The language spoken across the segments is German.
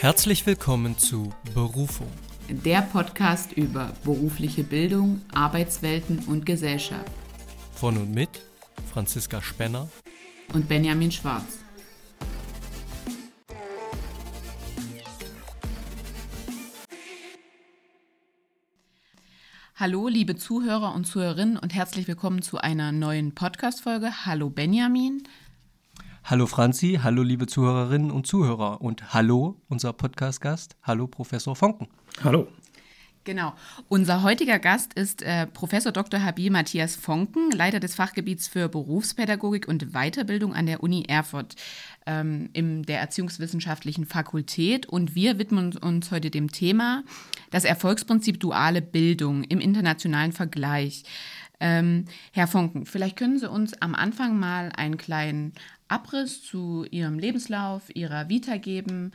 Herzlich willkommen zu Berufung. Der Podcast über berufliche Bildung, Arbeitswelten und Gesellschaft. Von und mit Franziska Spenner und Benjamin Schwarz. Hallo, liebe Zuhörer und Zuhörerinnen und herzlich willkommen zu einer neuen Podcast-Folge. Hallo Benjamin. Hallo Franzi, hallo liebe Zuhörerinnen und Zuhörer und hallo unser Podcast-Gast, hallo Professor Fonken. Hallo. Genau. Unser heutiger Gast ist äh, Professor Dr. Habib Matthias Fonken, Leiter des Fachgebiets für Berufspädagogik und Weiterbildung an der Uni Erfurt ähm, in der Erziehungswissenschaftlichen Fakultät. Und wir widmen uns heute dem Thema das Erfolgsprinzip duale Bildung im internationalen Vergleich. Ähm, Herr Fonken, vielleicht können Sie uns am Anfang mal einen kleinen Abriss zu Ihrem Lebenslauf, Ihrer Vita geben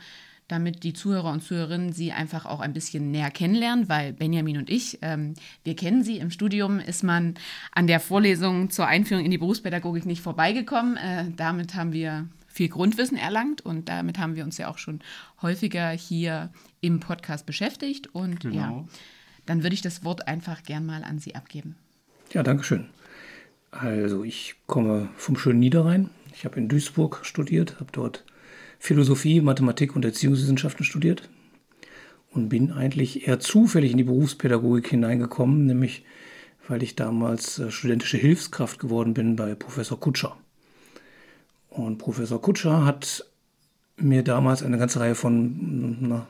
damit die Zuhörer und Zuhörerinnen Sie einfach auch ein bisschen näher kennenlernen, weil Benjamin und ich, ähm, wir kennen Sie. Im Studium ist man an der Vorlesung zur Einführung in die Berufspädagogik nicht vorbeigekommen. Äh, damit haben wir viel Grundwissen erlangt und damit haben wir uns ja auch schon häufiger hier im Podcast beschäftigt. Und genau. ja, dann würde ich das Wort einfach gern mal an Sie abgeben. Ja, danke schön. Also ich komme vom schönen Niederrhein. Ich habe in Duisburg studiert, habe dort Philosophie, Mathematik und Erziehungswissenschaften studiert und bin eigentlich eher zufällig in die Berufspädagogik hineingekommen, nämlich weil ich damals äh, studentische Hilfskraft geworden bin bei Professor Kutscher. Und Professor Kutscher hat mir damals eine ganze Reihe von, na,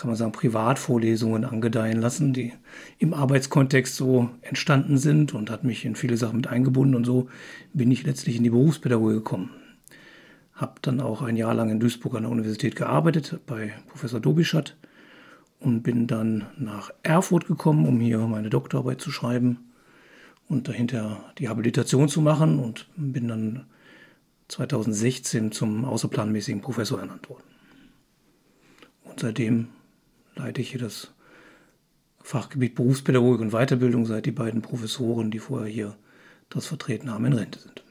kann man sagen, Privatvorlesungen angedeihen lassen, die im Arbeitskontext so entstanden sind und hat mich in viele Sachen mit eingebunden und so bin ich letztlich in die Berufspädagogik gekommen habe dann auch ein Jahr lang in Duisburg an der Universität gearbeitet bei Professor Dobischat und bin dann nach Erfurt gekommen, um hier meine Doktorarbeit zu schreiben und dahinter die Habilitation zu machen und bin dann 2016 zum außerplanmäßigen Professor ernannt worden. Und seitdem leite ich hier das Fachgebiet Berufspädagogik und Weiterbildung, seit die beiden Professoren, die vorher hier das vertreten haben, in Rente sind.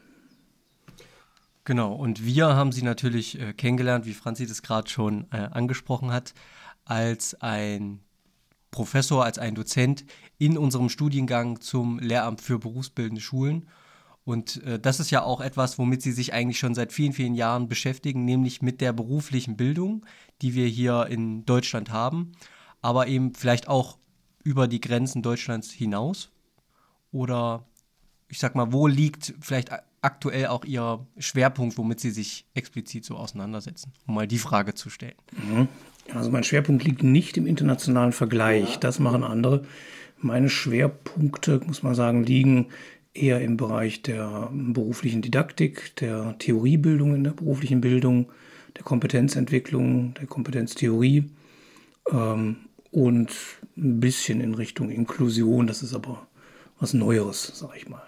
Genau, und wir haben sie natürlich äh, kennengelernt, wie Franzi das gerade schon äh, angesprochen hat, als ein Professor, als ein Dozent in unserem Studiengang zum Lehramt für berufsbildende Schulen. Und äh, das ist ja auch etwas, womit sie sich eigentlich schon seit vielen, vielen Jahren beschäftigen, nämlich mit der beruflichen Bildung, die wir hier in Deutschland haben, aber eben vielleicht auch über die Grenzen Deutschlands hinaus. Oder ich sag mal, wo liegt vielleicht aktuell auch Ihr Schwerpunkt, womit Sie sich explizit so auseinandersetzen, um mal die Frage zu stellen? Mhm. Also mein Schwerpunkt liegt nicht im internationalen Vergleich, das machen andere. Meine Schwerpunkte, muss man sagen, liegen eher im Bereich der beruflichen Didaktik, der Theoriebildung in der beruflichen Bildung, der Kompetenzentwicklung, der Kompetenztheorie ähm, und ein bisschen in Richtung Inklusion. Das ist aber was Neueres, sage ich mal.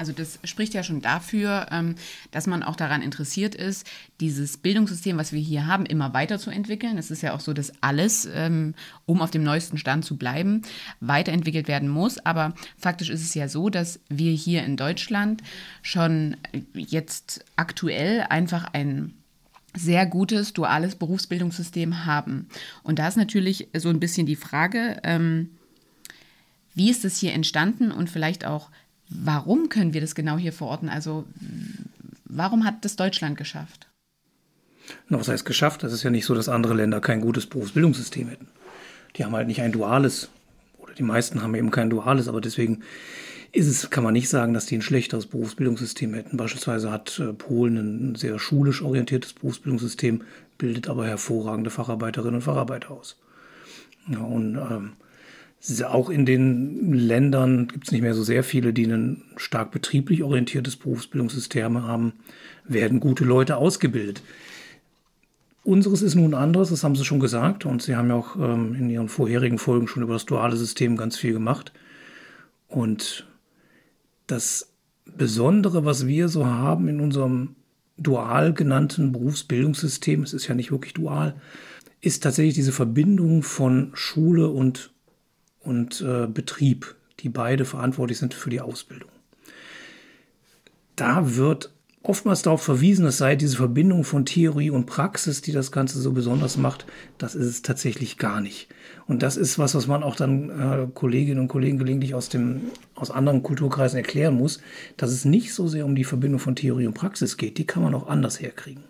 Also das spricht ja schon dafür, ähm, dass man auch daran interessiert ist, dieses Bildungssystem, was wir hier haben, immer weiterzuentwickeln. Es ist ja auch so, dass alles, ähm, um auf dem neuesten Stand zu bleiben, weiterentwickelt werden muss. Aber faktisch ist es ja so, dass wir hier in Deutschland schon jetzt aktuell einfach ein sehr gutes duales Berufsbildungssystem haben. Und da ist natürlich so ein bisschen die Frage, ähm, wie ist es hier entstanden und vielleicht auch, Warum können wir das genau hier verorten? Also warum hat das Deutschland geschafft? Na, was heißt geschafft? Das ist ja nicht so, dass andere Länder kein gutes Berufsbildungssystem hätten. Die haben halt nicht ein duales, oder die meisten haben eben kein duales, aber deswegen ist es, kann man nicht sagen, dass die ein schlechteres Berufsbildungssystem hätten. Beispielsweise hat äh, Polen ein sehr schulisch orientiertes Berufsbildungssystem, bildet aber hervorragende Facharbeiterinnen und Facharbeiter aus. Ja, und ähm, auch in den Ländern gibt es nicht mehr so sehr viele, die ein stark betrieblich orientiertes Berufsbildungssystem haben, werden gute Leute ausgebildet. Unseres ist nun anderes, das haben Sie schon gesagt, und Sie haben ja auch ähm, in Ihren vorherigen Folgen schon über das duale System ganz viel gemacht. Und das Besondere, was wir so haben in unserem dual genannten Berufsbildungssystem, es ist ja nicht wirklich dual, ist tatsächlich diese Verbindung von Schule und und äh, Betrieb, die beide verantwortlich sind für die Ausbildung. Da wird oftmals darauf verwiesen, es sei diese Verbindung von Theorie und Praxis, die das Ganze so besonders macht. Das ist es tatsächlich gar nicht. Und das ist was, was man auch dann äh, Kolleginnen und Kollegen gelegentlich aus, dem, aus anderen Kulturkreisen erklären muss, dass es nicht so sehr um die Verbindung von Theorie und Praxis geht. Die kann man auch anders herkriegen.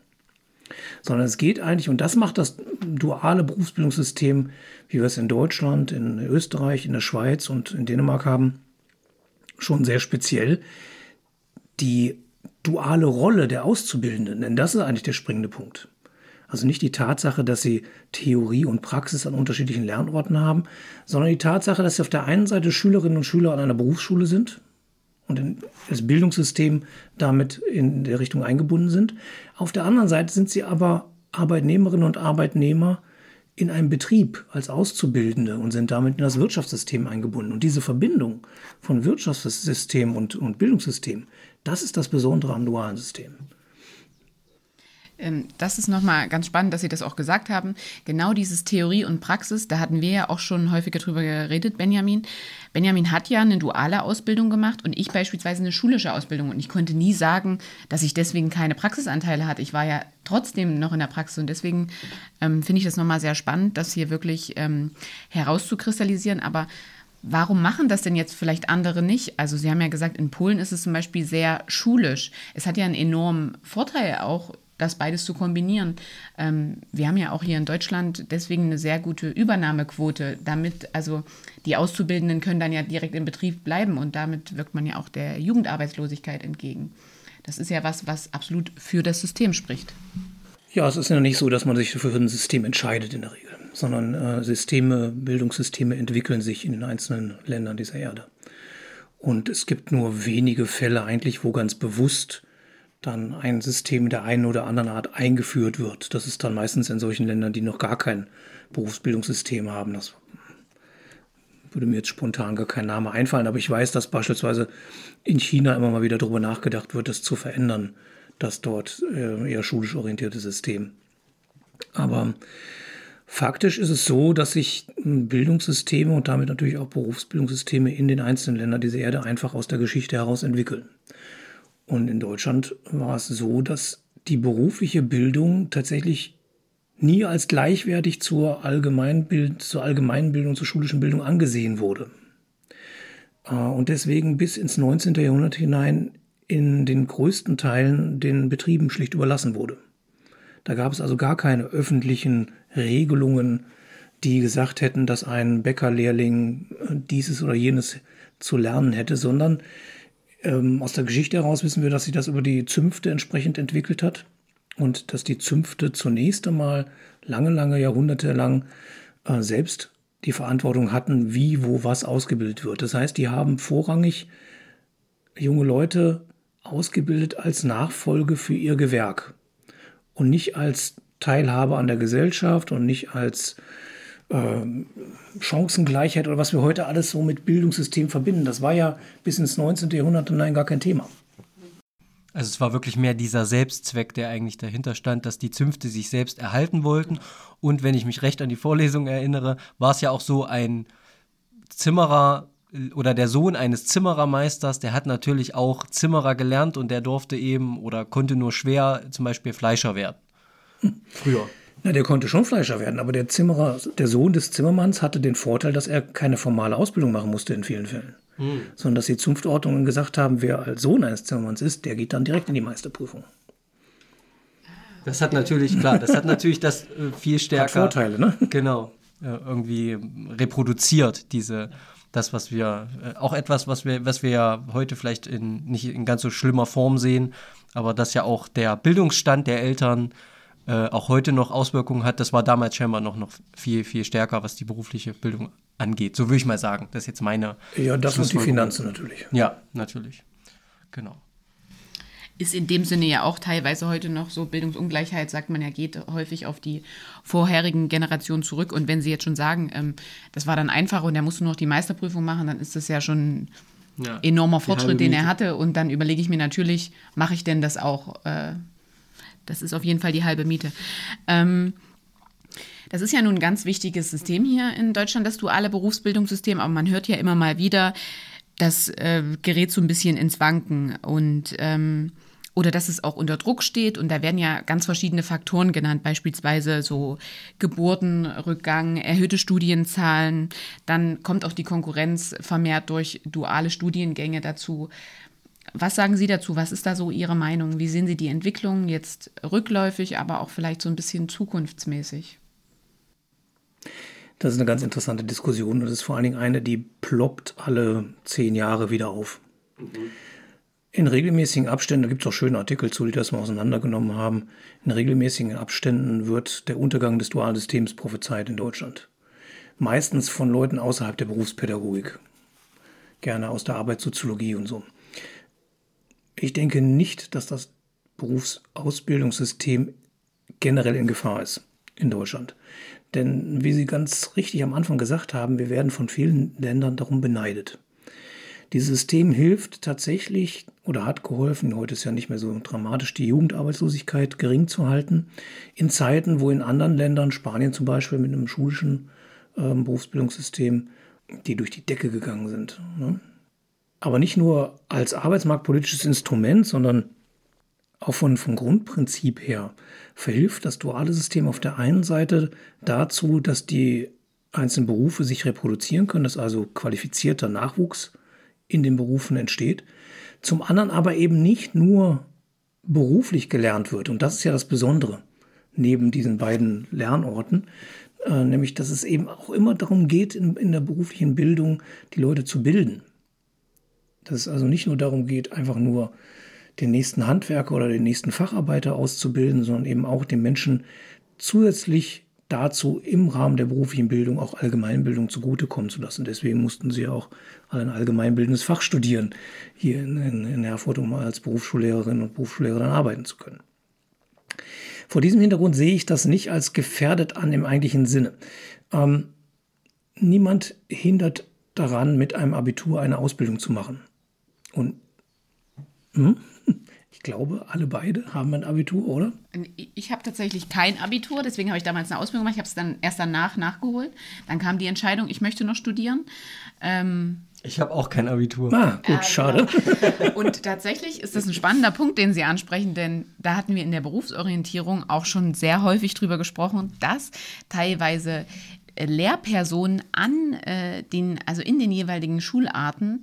Sondern es geht eigentlich, und das macht das duale Berufsbildungssystem, wie wir es in Deutschland, in Österreich, in der Schweiz und in Dänemark haben, schon sehr speziell. Die duale Rolle der Auszubildenden, denn das ist eigentlich der springende Punkt. Also nicht die Tatsache, dass sie Theorie und Praxis an unterschiedlichen Lernorten haben, sondern die Tatsache, dass sie auf der einen Seite Schülerinnen und Schüler an einer Berufsschule sind und das Bildungssystem damit in der Richtung eingebunden sind. Auf der anderen Seite sind sie aber Arbeitnehmerinnen und Arbeitnehmer in einem Betrieb als Auszubildende und sind damit in das Wirtschaftssystem eingebunden. Und diese Verbindung von Wirtschaftssystem und, und Bildungssystem, das ist das Besondere am dualen System. Ähm, das ist nochmal ganz spannend, dass Sie das auch gesagt haben. Genau dieses Theorie und Praxis, da hatten wir ja auch schon häufiger drüber geredet, Benjamin. Benjamin hat ja eine duale Ausbildung gemacht und ich beispielsweise eine schulische Ausbildung. Und ich konnte nie sagen, dass ich deswegen keine Praxisanteile hatte. Ich war ja trotzdem noch in der Praxis und deswegen ähm, finde ich das nochmal sehr spannend, das hier wirklich ähm, herauszukristallisieren. Aber Warum machen das denn jetzt vielleicht andere nicht? Also Sie haben ja gesagt, in Polen ist es zum Beispiel sehr schulisch. Es hat ja einen enormen Vorteil auch das beides zu kombinieren. Ähm, wir haben ja auch hier in Deutschland deswegen eine sehr gute Übernahmequote. Damit, also die Auszubildenden können dann ja direkt im Betrieb bleiben und damit wirkt man ja auch der Jugendarbeitslosigkeit entgegen. Das ist ja was, was absolut für das System spricht. Ja, es ist ja nicht so, dass man sich für ein System entscheidet in der Regel, sondern äh, Systeme, Bildungssysteme entwickeln sich in den einzelnen Ländern dieser Erde. Und es gibt nur wenige Fälle eigentlich, wo ganz bewusst dann ein System der einen oder anderen Art eingeführt wird. Das ist dann meistens in solchen Ländern, die noch gar kein Berufsbildungssystem haben. Das würde mir jetzt spontan gar kein Name einfallen, aber ich weiß, dass beispielsweise in China immer mal wieder darüber nachgedacht wird, das zu verändern, das dort äh, eher schulisch orientierte System. Aber faktisch ist es so, dass sich Bildungssysteme und damit natürlich auch Berufsbildungssysteme in den einzelnen Ländern dieser Erde einfach aus der Geschichte heraus entwickeln. Und in Deutschland war es so, dass die berufliche Bildung tatsächlich nie als gleichwertig zur, Allgemeinbild zur Allgemeinbildung, zur schulischen Bildung angesehen wurde. Äh, und deswegen bis ins 19. Jahrhundert hinein in den größten Teilen den Betrieben schlicht überlassen wurde. Da gab es also gar keine öffentlichen Regelungen, die gesagt hätten, dass ein Bäckerlehrling äh, dieses oder jenes zu lernen hätte, sondern ähm, aus der Geschichte heraus wissen wir, dass sich das über die Zünfte entsprechend entwickelt hat und dass die Zünfte zunächst einmal lange, lange Jahrhunderte lang äh, selbst die Verantwortung hatten, wie, wo, was ausgebildet wird. Das heißt, die haben vorrangig junge Leute ausgebildet als Nachfolge für ihr Gewerk und nicht als Teilhabe an der Gesellschaft und nicht als Chancengleichheit oder was wir heute alles so mit Bildungssystem verbinden. Das war ja bis ins 19. Jahrhundert hinein gar kein Thema. Also es war wirklich mehr dieser Selbstzweck, der eigentlich dahinter stand, dass die Zünfte sich selbst erhalten wollten. Und wenn ich mich recht an die Vorlesung erinnere, war es ja auch so ein Zimmerer oder der Sohn eines Zimmerermeisters, der hat natürlich auch Zimmerer gelernt und der durfte eben oder konnte nur schwer zum Beispiel Fleischer werden. Früher. Na, der konnte schon Fleischer werden, aber der Zimmerer, der Sohn des Zimmermanns hatte den Vorteil, dass er keine formale Ausbildung machen musste in vielen Fällen. Hm. Sondern dass die Zunftordnungen gesagt haben, wer als Sohn eines Zimmermanns ist, der geht dann direkt in die Meisterprüfung. Das hat natürlich, klar, das hat natürlich das äh, viel stärker. Hat Vorteile, ne? Genau. Äh, irgendwie reproduziert, diese, das, was wir, äh, auch etwas, was wir, was wir ja heute vielleicht in, nicht in ganz so schlimmer Form sehen, aber dass ja auch der Bildungsstand der Eltern äh, auch heute noch Auswirkungen hat. Das war damals scheinbar noch, noch viel, viel stärker, was die berufliche Bildung angeht. So würde ich mal sagen. Das ist jetzt meine. Ja, das und die Finanzen natürlich. Ja, natürlich. Genau. Ist in dem Sinne ja auch teilweise heute noch so Bildungsungleichheit, sagt man ja, geht häufig auf die vorherigen Generationen zurück. Und wenn Sie jetzt schon sagen, ähm, das war dann einfach und er musste nur noch die Meisterprüfung machen, dann ist das ja schon ein ja, enormer Fortschritt, den er hatte. Und dann überlege ich mir natürlich, mache ich denn das auch? Äh, das ist auf jeden Fall die halbe Miete. Ähm, das ist ja nun ein ganz wichtiges System hier in Deutschland, das duale Berufsbildungssystem, aber man hört ja immer mal wieder, das äh, gerät so ein bisschen ins Wanken und ähm, oder dass es auch unter Druck steht. Und da werden ja ganz verschiedene Faktoren genannt, beispielsweise so Geburtenrückgang, erhöhte Studienzahlen. Dann kommt auch die Konkurrenz vermehrt durch duale Studiengänge dazu. Was sagen Sie dazu? Was ist da so Ihre Meinung? Wie sehen Sie die Entwicklung jetzt rückläufig, aber auch vielleicht so ein bisschen zukunftsmäßig? Das ist eine ganz interessante Diskussion und das ist vor allen Dingen eine, die ploppt alle zehn Jahre wieder auf. Mhm. In regelmäßigen Abständen, da gibt es auch schöne Artikel zu, die das mal auseinandergenommen haben, in regelmäßigen Abständen wird der Untergang des dualen Systems prophezeit in Deutschland. Meistens von Leuten außerhalb der Berufspädagogik. Gerne aus der Arbeitssoziologie und so. Ich denke nicht, dass das Berufsausbildungssystem generell in Gefahr ist in Deutschland. Denn wie Sie ganz richtig am Anfang gesagt haben, wir werden von vielen Ländern darum beneidet. Dieses System hilft tatsächlich oder hat geholfen, heute ist ja nicht mehr so dramatisch, die Jugendarbeitslosigkeit gering zu halten, in Zeiten, wo in anderen Ländern, Spanien zum Beispiel mit einem schulischen äh, Berufsbildungssystem, die durch die Decke gegangen sind. Ne? Aber nicht nur als arbeitsmarktpolitisches Instrument, sondern auch von, vom Grundprinzip her verhilft das duale System auf der einen Seite dazu, dass die einzelnen Berufe sich reproduzieren können, dass also qualifizierter Nachwuchs in den Berufen entsteht. Zum anderen aber eben nicht nur beruflich gelernt wird. Und das ist ja das Besondere neben diesen beiden Lernorten, äh, nämlich dass es eben auch immer darum geht, in, in der beruflichen Bildung die Leute zu bilden. Dass es also nicht nur darum geht, einfach nur den nächsten Handwerker oder den nächsten Facharbeiter auszubilden, sondern eben auch den Menschen zusätzlich dazu im Rahmen der beruflichen Bildung auch Allgemeinbildung zugutekommen zu lassen. Deswegen mussten sie auch ein allgemeinbildendes Fach studieren hier in, in, in Erfurt, um als Berufsschullehrerin und Berufsschullehrer dann arbeiten zu können. Vor diesem Hintergrund sehe ich das nicht als gefährdet an im eigentlichen Sinne. Ähm, niemand hindert daran, mit einem Abitur eine Ausbildung zu machen. Und hm? Ich glaube, alle beide haben ein Abitur, oder? Ich habe tatsächlich kein Abitur, deswegen habe ich damals eine Ausbildung gemacht. Ich habe es dann erst danach nachgeholt. Dann kam die Entscheidung, ich möchte noch studieren. Ähm, ich habe auch kein Abitur. Ah, gut, äh, schade. Genau. Und tatsächlich ist das ein spannender Punkt, den Sie ansprechen, denn da hatten wir in der Berufsorientierung auch schon sehr häufig drüber gesprochen, dass teilweise äh, Lehrpersonen an äh, den, also in den jeweiligen Schularten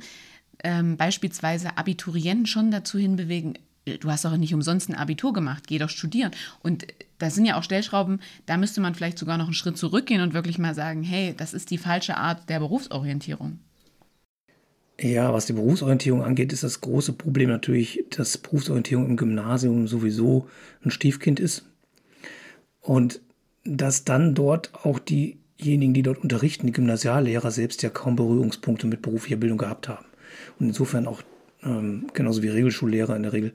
ähm, beispielsweise Abiturienten schon dazu hinbewegen, du hast doch nicht umsonst ein Abitur gemacht, geh doch studieren. Und das sind ja auch Stellschrauben, da müsste man vielleicht sogar noch einen Schritt zurückgehen und wirklich mal sagen, hey, das ist die falsche Art der Berufsorientierung. Ja, was die Berufsorientierung angeht, ist das große Problem natürlich, dass Berufsorientierung im Gymnasium sowieso ein Stiefkind ist. Und dass dann dort auch diejenigen, die dort unterrichten, die Gymnasiallehrer selbst ja kaum Berührungspunkte mit beruflicher Bildung gehabt haben. Und insofern auch ähm, genauso wie Regelschullehrer in der Regel,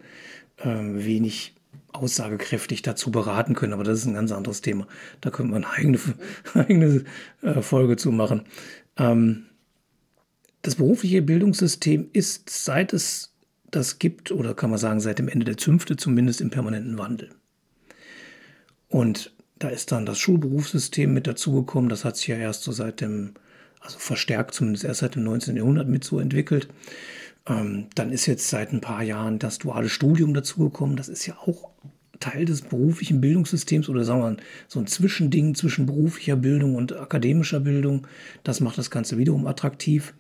ähm, wenig aussagekräftig dazu beraten können. Aber das ist ein ganz anderes Thema. Da könnte man eine eigene, eigene äh, Folge zu machen. Ähm, das berufliche Bildungssystem ist, seit es das gibt, oder kann man sagen, seit dem Ende der Zünfte zumindest im permanenten Wandel. Und da ist dann das Schulberufssystem mit dazugekommen. Das hat sich ja erst so seit dem, also verstärkt zumindest erst seit dem 19. Jahrhundert mit so entwickelt. Ähm, dann ist jetzt seit ein paar Jahren das duale Studium dazugekommen. Das ist ja auch Teil des beruflichen Bildungssystems oder sagen wir mal so ein Zwischending zwischen beruflicher Bildung und akademischer Bildung. Das macht das Ganze wiederum attraktiv.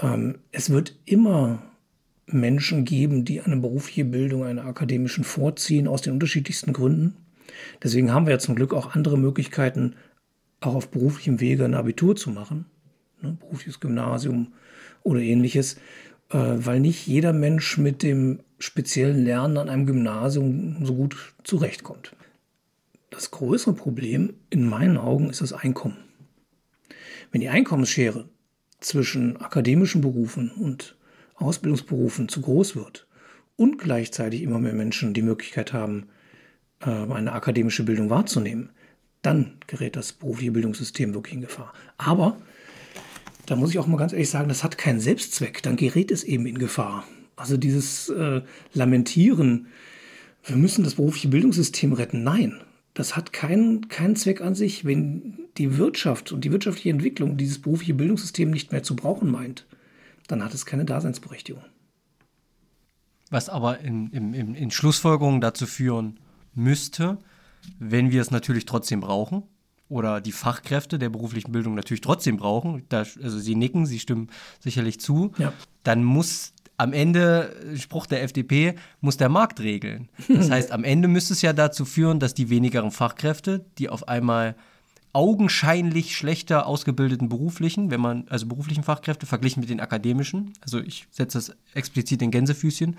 Ähm, es wird immer Menschen geben, die eine berufliche Bildung einer akademischen vorziehen, aus den unterschiedlichsten Gründen. Deswegen haben wir ja zum Glück auch andere Möglichkeiten, auch auf beruflichem Wege ein Abitur zu machen. Ne, berufliches Gymnasium oder ähnliches. Äh, weil nicht jeder Mensch mit dem speziellen Lernen an einem Gymnasium so gut zurechtkommt. Das größere Problem in meinen Augen ist das Einkommen. Wenn die Einkommensschere zwischen akademischen Berufen und Ausbildungsberufen zu groß wird und gleichzeitig immer mehr Menschen die Möglichkeit haben, äh, eine akademische Bildung wahrzunehmen, dann gerät das berufliche Bildungssystem wirklich in Gefahr. Aber da muss ich auch mal ganz ehrlich sagen, das hat keinen Selbstzweck, dann gerät es eben in Gefahr. Also dieses äh, Lamentieren, wir müssen das berufliche Bildungssystem retten, nein, das hat keinen, keinen Zweck an sich, wenn die Wirtschaft und die wirtschaftliche Entwicklung dieses berufliche Bildungssystem nicht mehr zu brauchen meint, dann hat es keine Daseinsberechtigung. was aber in, in, in, in Schlussfolgerungen dazu führen müsste, wenn wir es natürlich trotzdem brauchen oder die Fachkräfte der beruflichen Bildung natürlich trotzdem brauchen, da, also sie nicken, sie stimmen sicherlich zu, ja. dann muss am Ende, Spruch der FDP, muss der Markt regeln. Das heißt, am Ende müsste es ja dazu führen, dass die wenigeren Fachkräfte, die auf einmal augenscheinlich schlechter ausgebildeten beruflichen, wenn man, also beruflichen Fachkräfte verglichen mit den akademischen, also ich setze das explizit in Gänsefüßchen,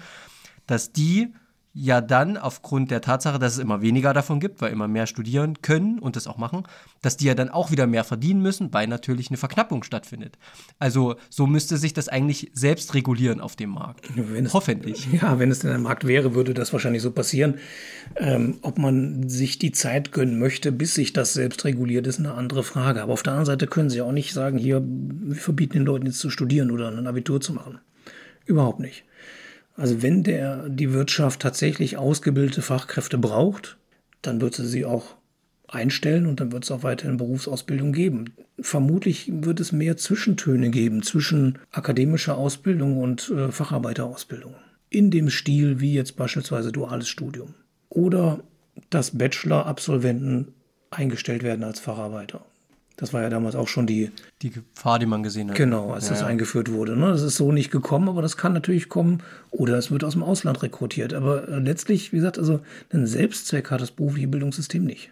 dass die ja dann aufgrund der Tatsache, dass es immer weniger davon gibt, weil immer mehr studieren können und das auch machen, dass die ja dann auch wieder mehr verdienen müssen, weil natürlich eine Verknappung stattfindet. Also so müsste sich das eigentlich selbst regulieren auf dem Markt. Es, Hoffentlich. Ja, wenn es denn ein Markt wäre, würde das wahrscheinlich so passieren. Ähm, ob man sich die Zeit gönnen möchte, bis sich das selbst reguliert, ist eine andere Frage. Aber auf der anderen Seite können Sie auch nicht sagen, hier, wir verbieten den Leuten jetzt zu studieren oder ein Abitur zu machen. Überhaupt nicht. Also wenn der, die Wirtschaft tatsächlich ausgebildete Fachkräfte braucht, dann wird sie sie auch einstellen und dann wird es auch weiterhin Berufsausbildung geben. Vermutlich wird es mehr Zwischentöne geben zwischen akademischer Ausbildung und äh, Facharbeiterausbildung. In dem Stil wie jetzt beispielsweise duales Studium. Oder dass Bachelor-Absolventen eingestellt werden als Facharbeiter. Das war ja damals auch schon die, die Gefahr, die man gesehen hat. Genau, als ja, das ja. eingeführt wurde. Ne? Das ist so nicht gekommen, aber das kann natürlich kommen. Oder es wird aus dem Ausland rekrutiert. Aber äh, letztlich, wie gesagt, also einen Selbstzweck hat das berufliche Bildungssystem nicht.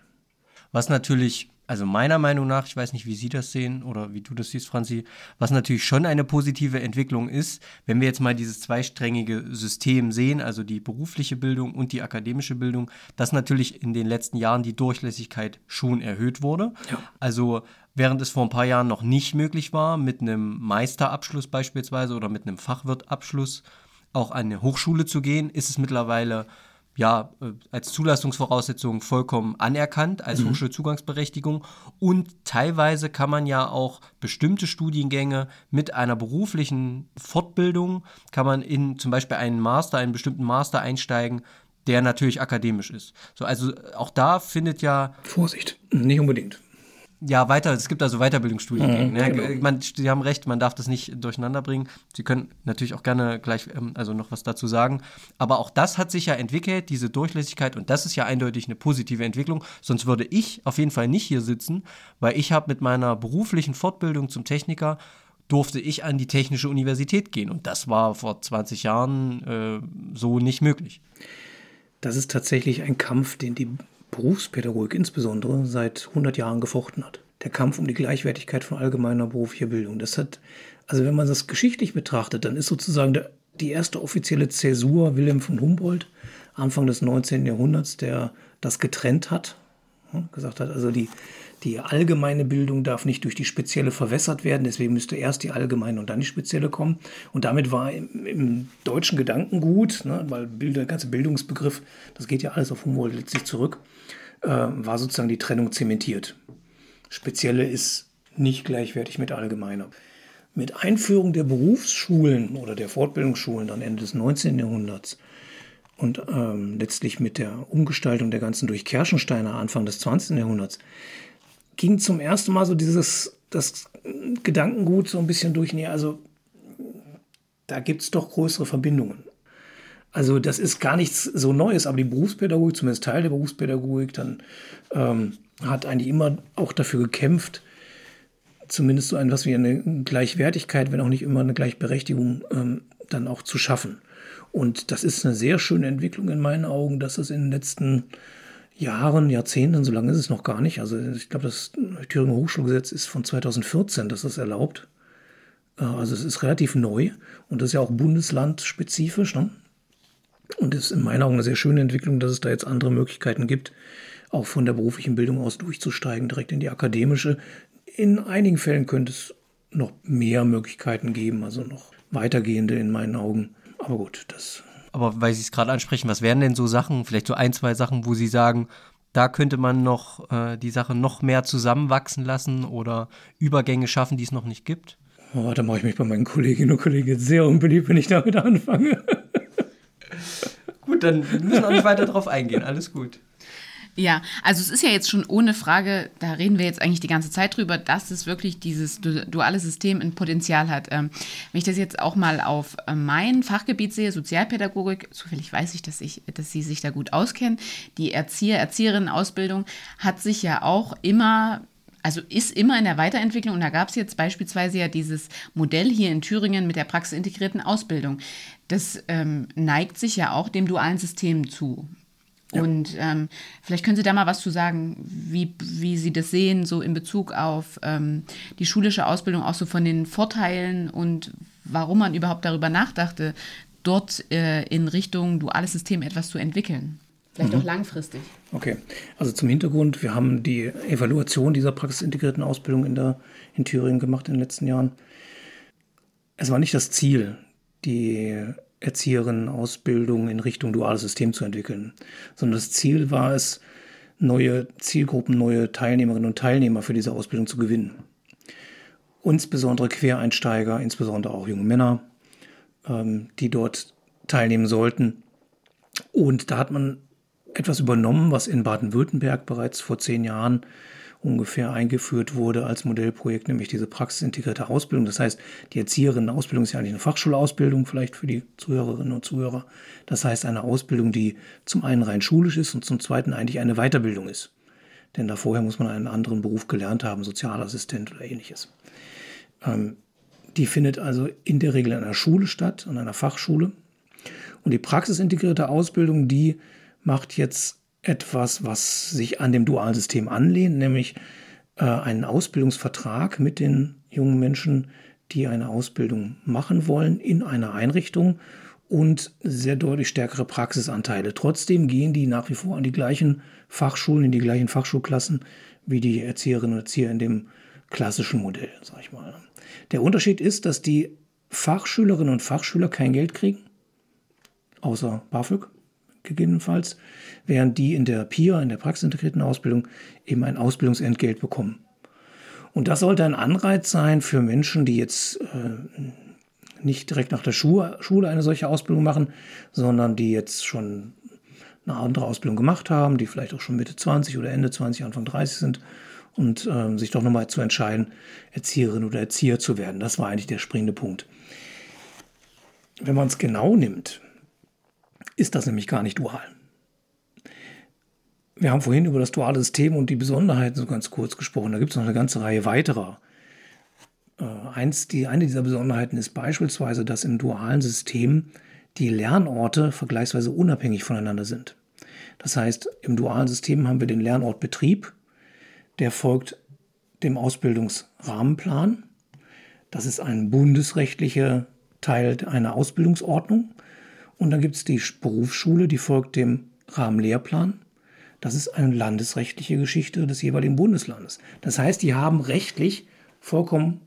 Was natürlich also meiner Meinung nach, ich weiß nicht, wie Sie das sehen oder wie du das siehst, Franzi, was natürlich schon eine positive Entwicklung ist, wenn wir jetzt mal dieses zweisträngige System sehen, also die berufliche Bildung und die akademische Bildung, dass natürlich in den letzten Jahren die Durchlässigkeit schon erhöht wurde. Ja. Also während es vor ein paar Jahren noch nicht möglich war, mit einem Meisterabschluss beispielsweise oder mit einem Fachwirtabschluss auch an eine Hochschule zu gehen, ist es mittlerweile ja, äh, als Zulassungsvoraussetzung vollkommen anerkannt, als mhm. Hochschulzugangsberechtigung. Und teilweise kann man ja auch bestimmte Studiengänge mit einer beruflichen Fortbildung, kann man in zum Beispiel einen Master, einen bestimmten Master einsteigen, der natürlich akademisch ist. So, also auch da findet ja. Vorsicht, nicht unbedingt ja, weiter, es gibt also Weiterbildungsstudiengänge. Mhm, ne? genau. man, Sie haben recht, man darf das nicht durcheinander bringen. Sie können natürlich auch gerne gleich ähm, also noch was dazu sagen. Aber auch das hat sich ja entwickelt, diese Durchlässigkeit, und das ist ja eindeutig eine positive Entwicklung. Sonst würde ich auf jeden Fall nicht hier sitzen, weil ich habe mit meiner beruflichen Fortbildung zum Techniker durfte ich an die Technische Universität gehen. Und das war vor 20 Jahren äh, so nicht möglich. Das ist tatsächlich ein Kampf, den die Berufspädagogik insbesondere seit 100 Jahren gefochten hat. Der Kampf um die Gleichwertigkeit von allgemeiner beruflicher Bildung. Das hat, also wenn man das geschichtlich betrachtet, dann ist sozusagen der, die erste offizielle Zäsur Wilhelm von Humboldt Anfang des 19. Jahrhunderts, der das getrennt hat, gesagt hat, also die, die allgemeine Bildung darf nicht durch die spezielle verwässert werden, deswegen müsste erst die allgemeine und dann die spezielle kommen. Und damit war im, im deutschen Gedankengut, ne, weil der ganze Bildungsbegriff, das geht ja alles auf Humboldt letztlich zurück, äh, war sozusagen die Trennung zementiert. Spezielle ist nicht gleichwertig mit allgemeiner. Mit Einführung der Berufsschulen oder der Fortbildungsschulen dann Ende des 19. Jahrhunderts und ähm, letztlich mit der Umgestaltung der ganzen durch Kerschensteiner Anfang des 20. Jahrhunderts ging zum ersten Mal so dieses das Gedankengut so ein bisschen durch. Nee, also da gibt es doch größere Verbindungen. Also das ist gar nichts so Neues, aber die Berufspädagogik, zumindest Teil der Berufspädagogik, dann ähm, hat eigentlich immer auch dafür gekämpft, zumindest so etwas wie eine Gleichwertigkeit, wenn auch nicht immer eine Gleichberechtigung, ähm, dann auch zu schaffen. Und das ist eine sehr schöne Entwicklung in meinen Augen, dass es in den letzten Jahren, Jahrzehnten, so lange ist es noch gar nicht. Also ich glaube, das Thüringer Hochschulgesetz ist von 2014, dass das erlaubt. Äh, also es ist relativ neu und das ist ja auch bundeslandspezifisch. Ne? Und ist in meinen Augen eine sehr schöne Entwicklung, dass es da jetzt andere Möglichkeiten gibt, auch von der beruflichen Bildung aus durchzusteigen, direkt in die akademische. In einigen Fällen könnte es noch mehr Möglichkeiten geben, also noch weitergehende in meinen Augen. Aber gut, das. Aber weil Sie es gerade ansprechen, was wären denn so Sachen, vielleicht so ein, zwei Sachen, wo Sie sagen, da könnte man noch äh, die Sache noch mehr zusammenwachsen lassen oder Übergänge schaffen, die es noch nicht gibt? Oh, da mache ich mich bei meinen Kolleginnen und Kollegen sehr unbeliebt, wenn ich damit anfange. gut, dann müssen wir nicht weiter drauf eingehen. Alles gut. Ja, also es ist ja jetzt schon ohne Frage, da reden wir jetzt eigentlich die ganze Zeit drüber, dass es wirklich dieses duale System ein Potenzial hat. Ähm, wenn ich das jetzt auch mal auf äh, mein Fachgebiet sehe, Sozialpädagogik, zufällig weiß ich, dass ich, dass Sie sich da gut auskennen, die Erzieher, Erzieherinnen-Ausbildung hat sich ja auch immer also ist immer in der Weiterentwicklung und da gab es jetzt beispielsweise ja dieses Modell hier in Thüringen mit der praxisintegrierten Ausbildung. Das ähm, neigt sich ja auch dem dualen System zu. Ja. Und ähm, vielleicht können Sie da mal was zu sagen, wie, wie Sie das sehen, so in Bezug auf ähm, die schulische Ausbildung, auch so von den Vorteilen und warum man überhaupt darüber nachdachte, dort äh, in Richtung duales System etwas zu entwickeln. Vielleicht mhm. auch langfristig. Okay, also zum Hintergrund, wir haben die Evaluation dieser praxisintegrierten Ausbildung in, der, in Thüringen gemacht in den letzten Jahren. Es war nicht das Ziel, die Erzieherinnen-Ausbildung in Richtung duales System zu entwickeln, sondern das Ziel war es, neue Zielgruppen, neue Teilnehmerinnen und Teilnehmer für diese Ausbildung zu gewinnen. Insbesondere Quereinsteiger, insbesondere auch junge Männer, ähm, die dort teilnehmen sollten. Und da hat man etwas übernommen, was in Baden-Württemberg bereits vor zehn Jahren ungefähr eingeführt wurde als Modellprojekt, nämlich diese praxisintegrierte Ausbildung. Das heißt, die Erzieherinnen-Ausbildung ist ja eigentlich eine Fachschulausbildung, vielleicht für die Zuhörerinnen und Zuhörer. Das heißt, eine Ausbildung, die zum einen rein schulisch ist und zum zweiten eigentlich eine Weiterbildung ist. Denn da vorher muss man einen anderen Beruf gelernt haben, Sozialassistent oder ähnliches. Ähm, die findet also in der Regel an einer Schule statt, an einer Fachschule. Und die praxisintegrierte Ausbildung, die macht jetzt etwas, was sich an dem Dualsystem anlehnt, nämlich äh, einen Ausbildungsvertrag mit den jungen Menschen, die eine Ausbildung machen wollen in einer Einrichtung und sehr deutlich stärkere Praxisanteile. Trotzdem gehen die nach wie vor an die gleichen Fachschulen, in die gleichen Fachschulklassen wie die Erzieherinnen und Erzieher in dem klassischen Modell, sag ich mal. Der Unterschied ist, dass die Fachschülerinnen und Fachschüler kein Geld kriegen, außer BAföG gegebenenfalls, während die in der PIA, in der praxisintegrierten Ausbildung, eben ein Ausbildungsentgelt bekommen. Und das sollte ein Anreiz sein für Menschen, die jetzt äh, nicht direkt nach der Schule, eine solche Ausbildung machen, sondern die jetzt schon eine andere Ausbildung gemacht haben, die vielleicht auch schon Mitte 20 oder Ende 20, Anfang 30 sind und äh, sich doch nochmal zu entscheiden, Erzieherin oder Erzieher zu werden. Das war eigentlich der springende Punkt. Wenn man es genau nimmt, ist das nämlich gar nicht dual. Wir haben vorhin über das duale System und die Besonderheiten so ganz kurz gesprochen. Da gibt es noch eine ganze Reihe weiterer. Äh, eins, die, eine dieser Besonderheiten ist beispielsweise, dass im dualen System die Lernorte vergleichsweise unabhängig voneinander sind. Das heißt, im dualen System haben wir den Lernort Betrieb, der folgt dem Ausbildungsrahmenplan. Das ist ein bundesrechtlicher Teil einer Ausbildungsordnung. Und dann gibt es die Berufsschule, die folgt dem Rahmenlehrplan. Das ist eine landesrechtliche Geschichte des jeweiligen Bundeslandes. Das heißt, die haben rechtlich vollkommen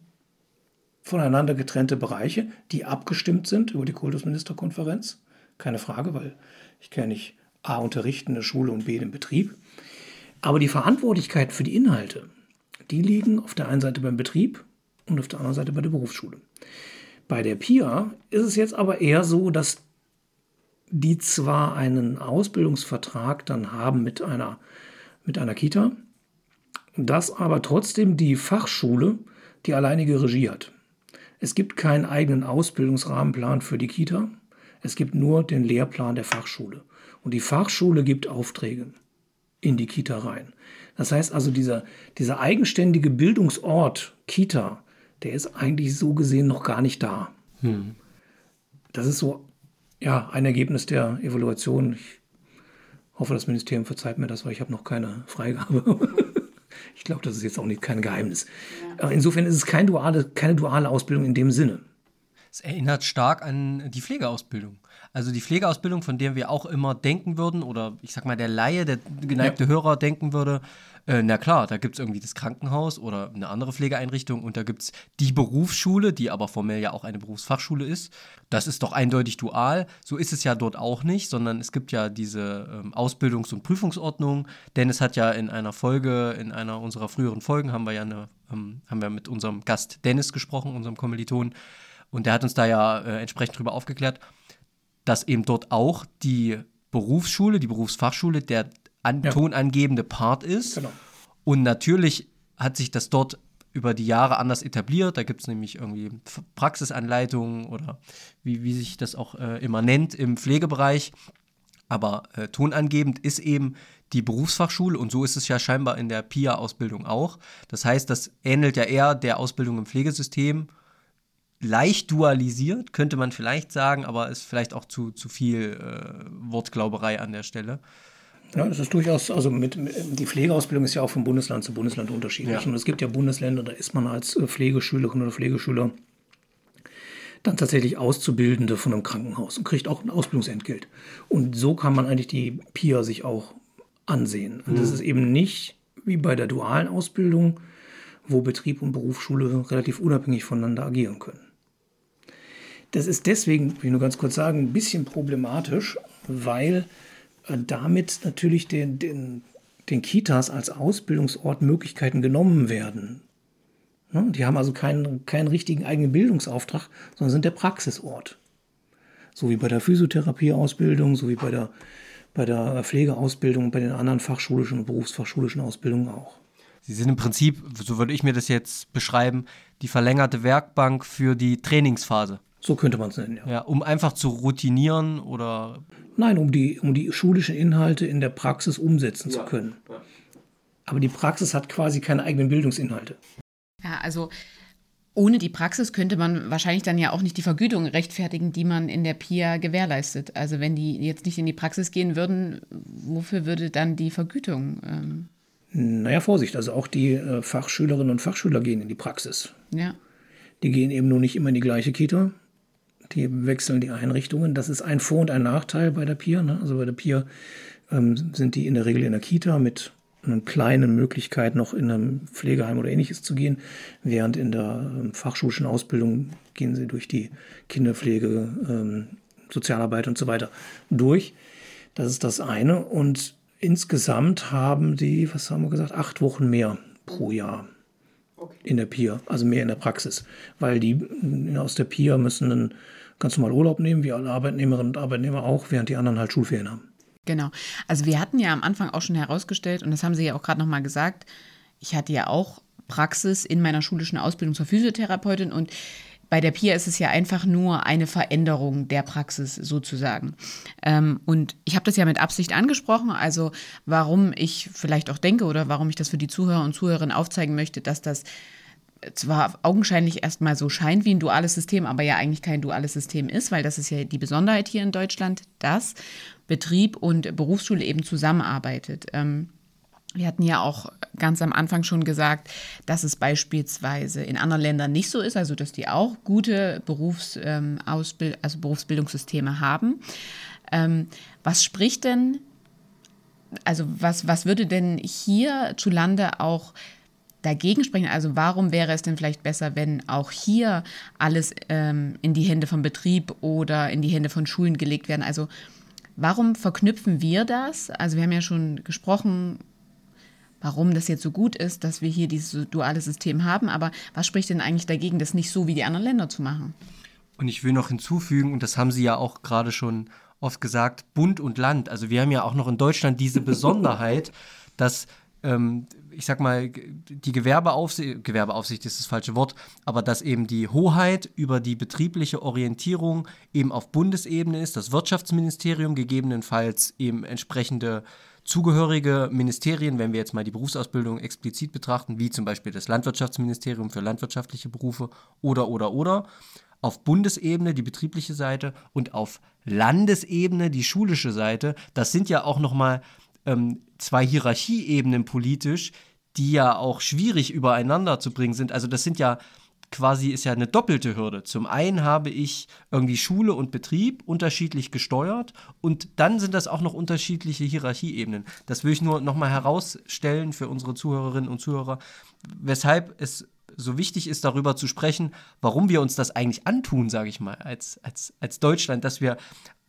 voneinander getrennte Bereiche, die abgestimmt sind über die Kultusministerkonferenz. Keine Frage, weil ich kenne nicht A unterrichten in der Schule und B den Betrieb. Aber die Verantwortlichkeit für die Inhalte, die liegen auf der einen Seite beim Betrieb und auf der anderen Seite bei der Berufsschule. Bei der PIA ist es jetzt aber eher so, dass die zwar einen Ausbildungsvertrag dann haben mit einer, mit einer Kita, dass aber trotzdem die Fachschule die alleinige Regie hat. Es gibt keinen eigenen Ausbildungsrahmenplan für die Kita, es gibt nur den Lehrplan der Fachschule. Und die Fachschule gibt Aufträge in die Kita rein. Das heißt also, dieser, dieser eigenständige Bildungsort Kita, der ist eigentlich so gesehen noch gar nicht da. Hm. Das ist so ja, ein Ergebnis der Evaluation. Ich hoffe, das Ministerium verzeiht mir das, weil ich habe noch keine Freigabe. ich glaube, das ist jetzt auch nicht kein Geheimnis. Ja. Insofern ist es kein duale, keine duale Ausbildung in dem Sinne. Es erinnert stark an die Pflegeausbildung. Also die Pflegeausbildung, von der wir auch immer denken würden, oder ich sag mal, der Laie, der geneigte ja. Hörer denken würde, äh, na klar, da gibt es irgendwie das Krankenhaus oder eine andere Pflegeeinrichtung und da gibt es die Berufsschule, die aber formell ja auch eine Berufsfachschule ist. Das ist doch eindeutig dual. So ist es ja dort auch nicht, sondern es gibt ja diese ähm, Ausbildungs- und Prüfungsordnung. Dennis hat ja in einer Folge, in einer unserer früheren Folgen, haben wir ja eine, ähm, haben wir mit unserem Gast Dennis gesprochen, unserem Kommiliton. Und der hat uns da ja äh, entsprechend drüber aufgeklärt, dass eben dort auch die Berufsschule, die Berufsfachschule, der an, ja. tonangebende Part ist. Genau. Und natürlich hat sich das dort über die Jahre anders etabliert. Da gibt es nämlich irgendwie Praxisanleitungen oder wie, wie sich das auch äh, immer nennt im Pflegebereich. Aber äh, tonangebend ist eben die Berufsfachschule und so ist es ja scheinbar in der PIA-Ausbildung auch. Das heißt, das ähnelt ja eher der Ausbildung im Pflegesystem. Leicht dualisiert, könnte man vielleicht sagen, aber ist vielleicht auch zu, zu viel äh, Wortglauberei an der Stelle. Ja, es ist durchaus, also mit, die Pflegeausbildung ist ja auch von Bundesland zu Bundesland unterschiedlich. Ja. Und es gibt ja Bundesländer, da ist man als äh, Pflegeschülerin oder Pflegeschüler dann tatsächlich Auszubildende von einem Krankenhaus und kriegt auch ein Ausbildungsentgelt. Und so kann man eigentlich die PIA sich auch ansehen. Und das mhm. ist eben nicht wie bei der dualen Ausbildung, wo Betrieb und Berufsschule relativ unabhängig voneinander agieren können. Das ist deswegen, will ich nur ganz kurz sagen, ein bisschen problematisch, weil äh, damit natürlich den, den, den Kitas als Ausbildungsort Möglichkeiten genommen werden. Ne? Die haben also keinen, keinen richtigen eigenen Bildungsauftrag, sondern sind der Praxisort. So wie bei der Physiotherapieausbildung, so wie bei der, bei der Pflegeausbildung, bei den anderen fachschulischen und berufsfachschulischen Ausbildungen auch. Sie sind im Prinzip, so würde ich mir das jetzt beschreiben, die verlängerte Werkbank für die Trainingsphase. So könnte man es nennen, ja. ja. Um einfach zu routinieren oder. Nein, um die, um die schulischen Inhalte in der Praxis umsetzen ja. zu können. Aber die Praxis hat quasi keine eigenen Bildungsinhalte. Ja, also ohne die Praxis könnte man wahrscheinlich dann ja auch nicht die Vergütung rechtfertigen, die man in der PIA gewährleistet. Also wenn die jetzt nicht in die Praxis gehen würden, wofür würde dann die Vergütung? Ähm naja, Vorsicht, also auch die äh, Fachschülerinnen und Fachschüler gehen in die Praxis. Ja. Die gehen eben nur nicht immer in die gleiche Kita, die wechseln die Einrichtungen. Das ist ein Vor- und ein Nachteil bei der PIA. Ne? Also bei der PIA ähm, sind die in der Regel in der Kita mit einer kleinen Möglichkeit, noch in einem Pflegeheim oder ähnliches zu gehen, während in der ähm, fachschulischen Ausbildung gehen sie durch die Kinderpflege, ähm, Sozialarbeit und so weiter durch. Das ist das eine. Und insgesamt haben die, was haben wir gesagt, acht Wochen mehr pro Jahr in der PIA, also mehr in der Praxis. Weil die aus der PIA müssen einen ganz normal Urlaub nehmen, wie alle Arbeitnehmerinnen und Arbeitnehmer auch, während die anderen halt Schulferien haben. Genau. Also wir hatten ja am Anfang auch schon herausgestellt, und das haben Sie ja auch gerade nochmal gesagt, ich hatte ja auch Praxis in meiner schulischen Ausbildung zur Physiotherapeutin und bei der PIA ist es ja einfach nur eine Veränderung der Praxis sozusagen. Ähm, und ich habe das ja mit Absicht angesprochen, also warum ich vielleicht auch denke oder warum ich das für die Zuhörer und Zuhörerinnen aufzeigen möchte, dass das zwar augenscheinlich erstmal so scheint wie ein duales System, aber ja eigentlich kein duales System ist, weil das ist ja die Besonderheit hier in Deutschland, dass Betrieb und Berufsschule eben zusammenarbeitet. Ähm, wir hatten ja auch ganz am Anfang schon gesagt, dass es beispielsweise in anderen Ländern nicht so ist, also dass die auch gute Berufs, ähm, also Berufsbildungssysteme haben. Ähm, was spricht denn, also was, was würde denn hier zulande auch dagegen sprechen? Also warum wäre es denn vielleicht besser, wenn auch hier alles ähm, in die Hände vom Betrieb oder in die Hände von Schulen gelegt werden? Also warum verknüpfen wir das? Also wir haben ja schon gesprochen warum das jetzt so gut ist, dass wir hier dieses duale System haben. Aber was spricht denn eigentlich dagegen, das nicht so wie die anderen Länder zu machen? Und ich will noch hinzufügen, und das haben Sie ja auch gerade schon oft gesagt, Bund und Land. Also wir haben ja auch noch in Deutschland diese Besonderheit, dass ähm, ich sag mal, die Gewerbeaufsicht, Gewerbeaufsicht ist das falsche Wort, aber dass eben die Hoheit über die betriebliche Orientierung eben auf Bundesebene ist, das Wirtschaftsministerium gegebenenfalls eben entsprechende zugehörige Ministerien, wenn wir jetzt mal die Berufsausbildung explizit betrachten, wie zum Beispiel das Landwirtschaftsministerium für landwirtschaftliche Berufe oder, oder, oder, auf Bundesebene die betriebliche Seite und auf Landesebene die schulische Seite, das sind ja auch nochmal ähm, zwei Hierarchieebenen politisch, die ja auch schwierig übereinander zu bringen sind. Also das sind ja quasi ist ja eine doppelte Hürde. Zum einen habe ich irgendwie Schule und Betrieb unterschiedlich gesteuert und dann sind das auch noch unterschiedliche Hierarchieebenen. Das will ich nur nochmal herausstellen für unsere Zuhörerinnen und Zuhörer, weshalb es so wichtig ist, darüber zu sprechen, warum wir uns das eigentlich antun, sage ich mal, als, als, als Deutschland, dass wir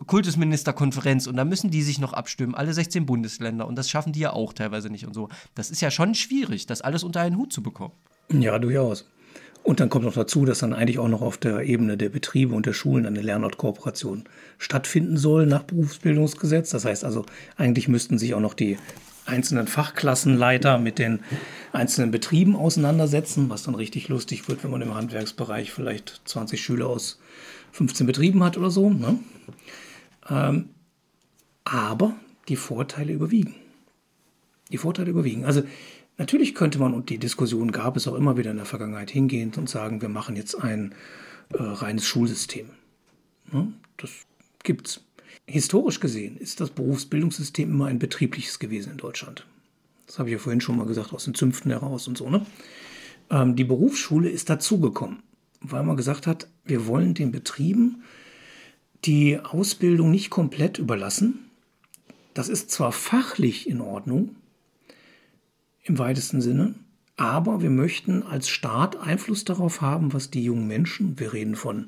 Kultusministerkonferenz und da müssen die sich noch abstimmen, alle 16 Bundesländer und das schaffen die ja auch teilweise nicht und so. Das ist ja schon schwierig, das alles unter einen Hut zu bekommen. Ja, durchaus. Und dann kommt noch dazu, dass dann eigentlich auch noch auf der Ebene der Betriebe und der Schulen eine Lernortkooperation stattfinden soll nach Berufsbildungsgesetz. Das heißt also, eigentlich müssten sich auch noch die einzelnen Fachklassenleiter mit den einzelnen Betrieben auseinandersetzen, was dann richtig lustig wird, wenn man im Handwerksbereich vielleicht 20 Schüler aus 15 Betrieben hat oder so. Ne? Ähm, aber die Vorteile überwiegen. Die Vorteile überwiegen. Also Natürlich könnte man, und die Diskussion gab es auch immer wieder in der Vergangenheit, hingehen und sagen, wir machen jetzt ein äh, reines Schulsystem. Ja, das gibt's. Historisch gesehen ist das Berufsbildungssystem immer ein betriebliches gewesen in Deutschland. Das habe ich ja vorhin schon mal gesagt, aus den Zünften heraus und so. Ne? Ähm, die Berufsschule ist dazugekommen, weil man gesagt hat, wir wollen den Betrieben die Ausbildung nicht komplett überlassen. Das ist zwar fachlich in Ordnung, im weitesten Sinne. Aber wir möchten als Staat Einfluss darauf haben, was die jungen Menschen, wir reden von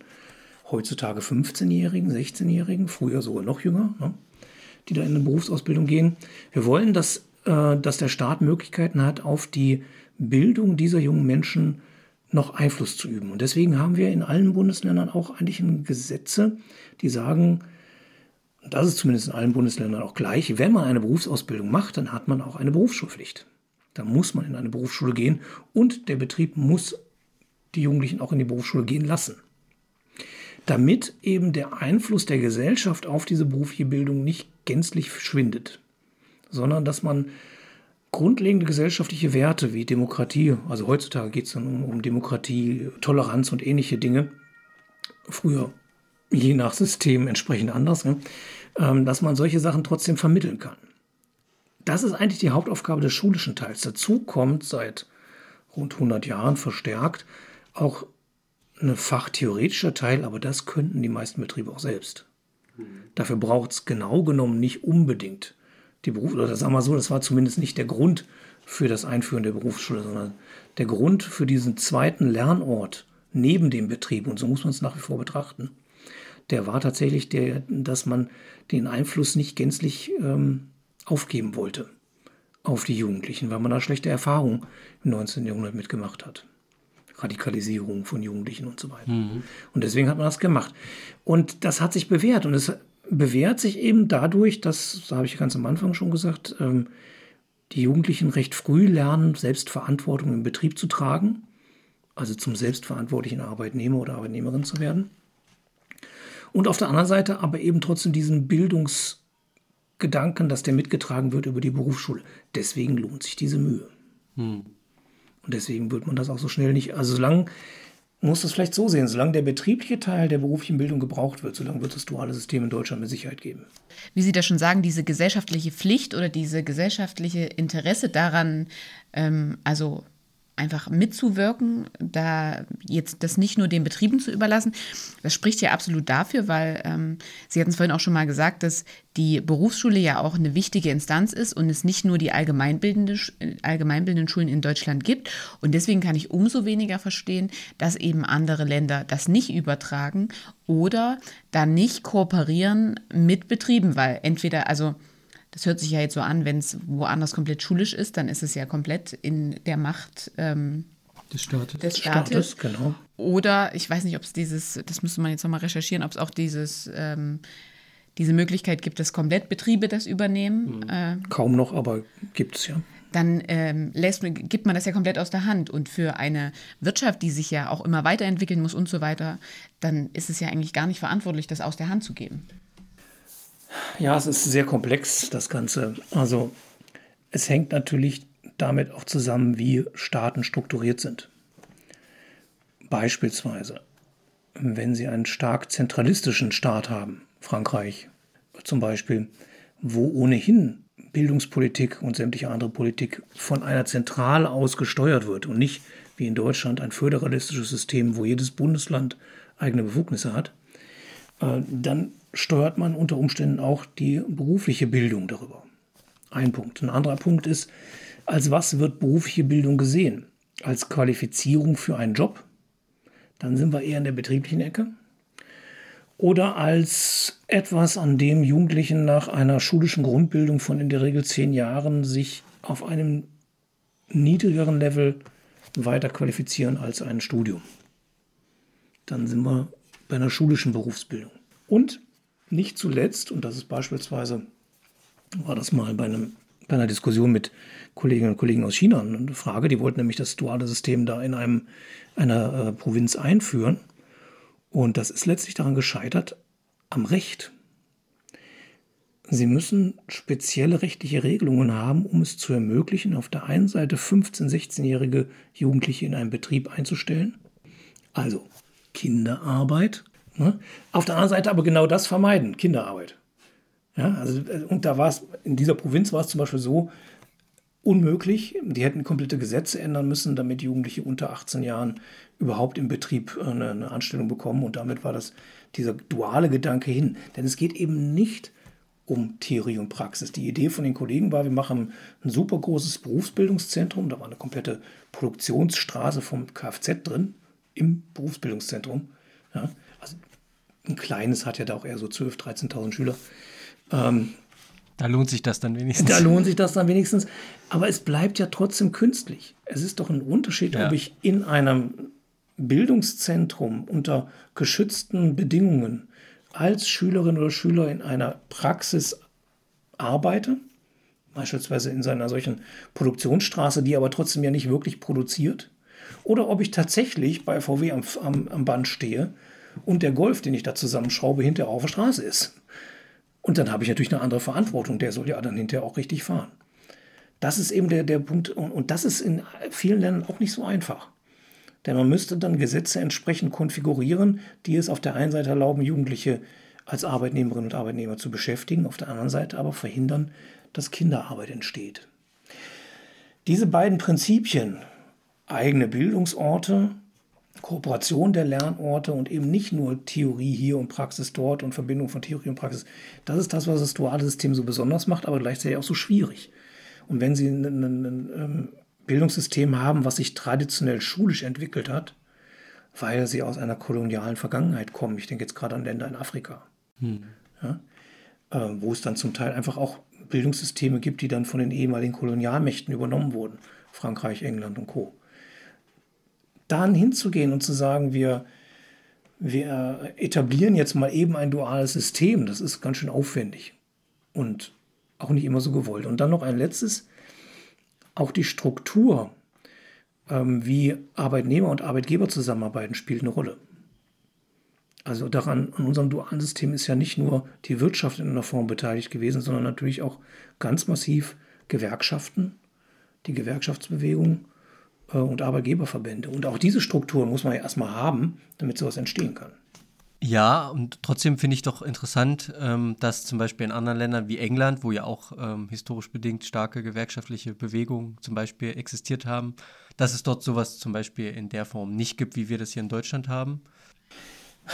heutzutage 15-Jährigen, 16-Jährigen, früher sogar noch jünger, ne, die da in eine Berufsausbildung gehen. Wir wollen, dass, äh, dass der Staat Möglichkeiten hat, auf die Bildung dieser jungen Menschen noch Einfluss zu üben. Und deswegen haben wir in allen Bundesländern auch eigentlich Gesetze, die sagen, das ist zumindest in allen Bundesländern auch gleich, wenn man eine Berufsausbildung macht, dann hat man auch eine Berufsschulpflicht. Da muss man in eine Berufsschule gehen und der Betrieb muss die Jugendlichen auch in die Berufsschule gehen lassen. Damit eben der Einfluss der Gesellschaft auf diese berufliche Bildung nicht gänzlich verschwindet, sondern dass man grundlegende gesellschaftliche Werte wie Demokratie, also heutzutage geht es dann um, um Demokratie, Toleranz und ähnliche Dinge, früher je nach System entsprechend anders, ne? Ähm, dass man solche Sachen trotzdem vermitteln kann. Das ist eigentlich die Hauptaufgabe des schulischen Teils. Dazu kommt seit rund 100 Jahren verstärkt auch ein fachtheoretischer Teil, aber das könnten die meisten Betriebe auch selbst. Dafür braucht es genau genommen nicht unbedingt die Beruf oder sagen wir so, das war zumindest nicht der Grund für das Einführen der Berufsschule, sondern der Grund für diesen zweiten Lernort neben dem Betrieb, und so muss man es nach wie vor betrachten, der war tatsächlich der, dass man den Einfluss nicht gänzlich ähm, aufgeben wollte auf die Jugendlichen, weil man da schlechte Erfahrungen im 19. Jahrhundert mitgemacht hat. Radikalisierung von Jugendlichen und so weiter. Mhm. Und deswegen hat man das gemacht. Und das hat sich bewährt. Und es bewährt sich eben dadurch, dass, da habe ich ganz am Anfang schon gesagt, ähm, die Jugendlichen recht früh lernen, Selbstverantwortung im Betrieb zu tragen, also zum selbstverantwortlichen Arbeitnehmer oder Arbeitnehmerin zu werden. Und auf der anderen Seite aber eben trotzdem diesen Bildungs- Gedanken, dass der mitgetragen wird über die Berufsschule. Deswegen lohnt sich diese Mühe. Hm. Und deswegen wird man das auch so schnell nicht. Also solange muss das vielleicht so sehen, solange der betriebliche Teil der beruflichen Bildung gebraucht wird, solange wird das duale System in Deutschland mit Sicherheit geben. Wie Sie das schon sagen, diese gesellschaftliche Pflicht oder diese gesellschaftliche Interesse daran, ähm, also einfach mitzuwirken, da jetzt das nicht nur den Betrieben zu überlassen. Das spricht ja absolut dafür, weil ähm, Sie hatten es vorhin auch schon mal gesagt, dass die Berufsschule ja auch eine wichtige Instanz ist und es nicht nur die allgemeinbildende, allgemeinbildenden Schulen in Deutschland gibt. Und deswegen kann ich umso weniger verstehen, dass eben andere Länder das nicht übertragen oder da nicht kooperieren mit Betrieben, weil entweder, also das hört sich ja jetzt so an, wenn es woanders komplett schulisch ist, dann ist es ja komplett in der Macht ähm, des Staates. Des Staates. Staates genau. Oder ich weiß nicht, ob es dieses, das müsste man jetzt nochmal recherchieren, ob es auch dieses, ähm, diese Möglichkeit gibt, dass komplett Betriebe das übernehmen. Mhm. Äh, Kaum noch, aber gibt es ja dann ähm, lässt, gibt man das ja komplett aus der Hand. Und für eine Wirtschaft, die sich ja auch immer weiterentwickeln muss und so weiter, dann ist es ja eigentlich gar nicht verantwortlich, das aus der Hand zu geben. Ja, es ist sehr komplex, das Ganze. Also es hängt natürlich damit auch zusammen, wie Staaten strukturiert sind. Beispielsweise, wenn Sie einen stark zentralistischen Staat haben, Frankreich zum Beispiel, wo ohnehin Bildungspolitik und sämtliche andere Politik von einer Zentrale aus gesteuert wird und nicht wie in Deutschland ein föderalistisches System, wo jedes Bundesland eigene Befugnisse hat, äh, dann steuert man unter Umständen auch die berufliche Bildung darüber. Ein Punkt. Ein anderer Punkt ist, als was wird berufliche Bildung gesehen? Als Qualifizierung für einen Job? Dann sind wir eher in der betrieblichen Ecke. Oder als etwas, an dem Jugendlichen nach einer schulischen Grundbildung von in der Regel zehn Jahren sich auf einem niedrigeren Level weiter qualifizieren als ein Studium. Dann sind wir bei einer schulischen Berufsbildung. Und nicht zuletzt, und das ist beispielsweise, war das mal bei, einem, bei einer Diskussion mit Kolleginnen und Kollegen aus China eine Frage, die wollten nämlich das duale System da in einem, einer äh, Provinz einführen. Und das ist letztlich daran gescheitert, am Recht. Sie müssen spezielle rechtliche Regelungen haben, um es zu ermöglichen, auf der einen Seite 15-, 16-jährige Jugendliche in einen Betrieb einzustellen, also Kinderarbeit, ne? auf der anderen Seite aber genau das vermeiden, Kinderarbeit. Ja, also, und da war es, in dieser Provinz war es zum Beispiel so unmöglich, die hätten komplette Gesetze ändern müssen, damit Jugendliche unter 18 Jahren überhaupt im Betrieb eine, eine Anstellung bekommen und damit war das dieser duale Gedanke hin. Denn es geht eben nicht um Theorie und Praxis. Die Idee von den Kollegen war, wir machen ein super großes Berufsbildungszentrum, da war eine komplette Produktionsstraße vom Kfz drin, im Berufsbildungszentrum. Ja, ein kleines hat ja da auch eher so 12.000, 13.000 Schüler. Ähm, da lohnt sich das dann wenigstens. Da lohnt sich das dann wenigstens. Aber es bleibt ja trotzdem künstlich. Es ist doch ein Unterschied, ja. ob ich in einem Bildungszentrum unter geschützten Bedingungen als Schülerin oder Schüler in einer Praxis arbeite, beispielsweise in einer solchen Produktionsstraße, die aber trotzdem ja nicht wirklich produziert, oder ob ich tatsächlich bei VW am, am, am Band stehe und der Golf, den ich da zusammenschraube, hinterher auf der Straße ist. Und dann habe ich natürlich eine andere Verantwortung, der soll ja dann hinterher auch richtig fahren. Das ist eben der, der Punkt, und, und das ist in vielen Ländern auch nicht so einfach. Denn man müsste dann Gesetze entsprechend konfigurieren, die es auf der einen Seite erlauben, Jugendliche als Arbeitnehmerinnen und Arbeitnehmer zu beschäftigen, auf der anderen Seite aber verhindern, dass Kinderarbeit entsteht. Diese beiden Prinzipien, eigene Bildungsorte, Kooperation der Lernorte und eben nicht nur Theorie hier und Praxis dort und Verbindung von Theorie und Praxis, das ist das, was das duale System so besonders macht, aber gleichzeitig auch so schwierig. Und wenn Sie einen, einen Bildungssystem haben, was sich traditionell schulisch entwickelt hat, weil sie aus einer kolonialen Vergangenheit kommen. Ich denke jetzt gerade an Länder in Afrika, hm. ja, äh, wo es dann zum Teil einfach auch Bildungssysteme gibt, die dann von den ehemaligen Kolonialmächten übernommen wurden. Frankreich, England und Co. Dann hinzugehen und zu sagen, wir, wir etablieren jetzt mal eben ein duales System, das ist ganz schön aufwendig und auch nicht immer so gewollt. Und dann noch ein letztes, auch die Struktur, ähm, wie Arbeitnehmer und Arbeitgeber zusammenarbeiten, spielt eine Rolle. Also daran, an unserem dualen System ist ja nicht nur die Wirtschaft in einer Form beteiligt gewesen, sondern natürlich auch ganz massiv Gewerkschaften, die Gewerkschaftsbewegung und Arbeitgeberverbände. Und auch diese Strukturen muss man ja erstmal haben, damit sowas entstehen kann. Ja, und trotzdem finde ich doch interessant, ähm, dass zum Beispiel in anderen Ländern wie England, wo ja auch ähm, historisch bedingt starke gewerkschaftliche Bewegungen zum Beispiel existiert haben, dass es dort sowas zum Beispiel in der Form nicht gibt, wie wir das hier in Deutschland haben.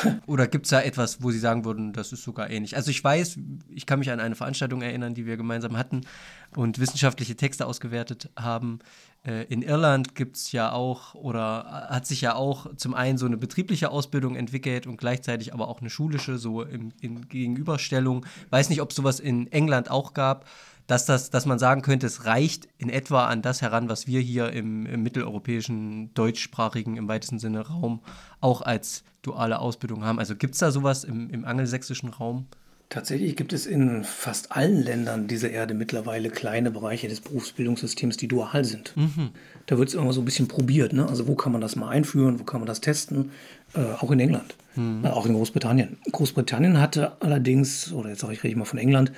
Oder gibt es da etwas, wo Sie sagen würden, das ist sogar ähnlich? Also ich weiß, ich kann mich an eine Veranstaltung erinnern, die wir gemeinsam hatten und wissenschaftliche Texte ausgewertet haben. Äh, in Irland gibt es ja auch oder hat sich ja auch zum einen so eine betriebliche Ausbildung entwickelt und gleichzeitig aber auch eine schulische, so in, in Gegenüberstellung. Weiß nicht, ob es sowas in England auch gab dass, das, dass man sagen könnte, es reicht in etwa an das heran, was wir hier im, im mitteleuropäischen, deutschsprachigen, im weitesten Sinne Raum auch als duale Ausbildung haben. Also gibt es da sowas im, im angelsächsischen Raum? Tatsächlich gibt es in fast allen Ländern dieser Erde mittlerweile kleine Bereiche des Berufsbildungssystems, die dual sind. Mhm. Da wird es immer so ein bisschen probiert. Ne? Also wo kann man das mal einführen, wo kann man das testen? Äh, auch in England, mhm. äh, auch in Großbritannien. Großbritannien hatte allerdings, oder jetzt sage ich, rede ich mal von England,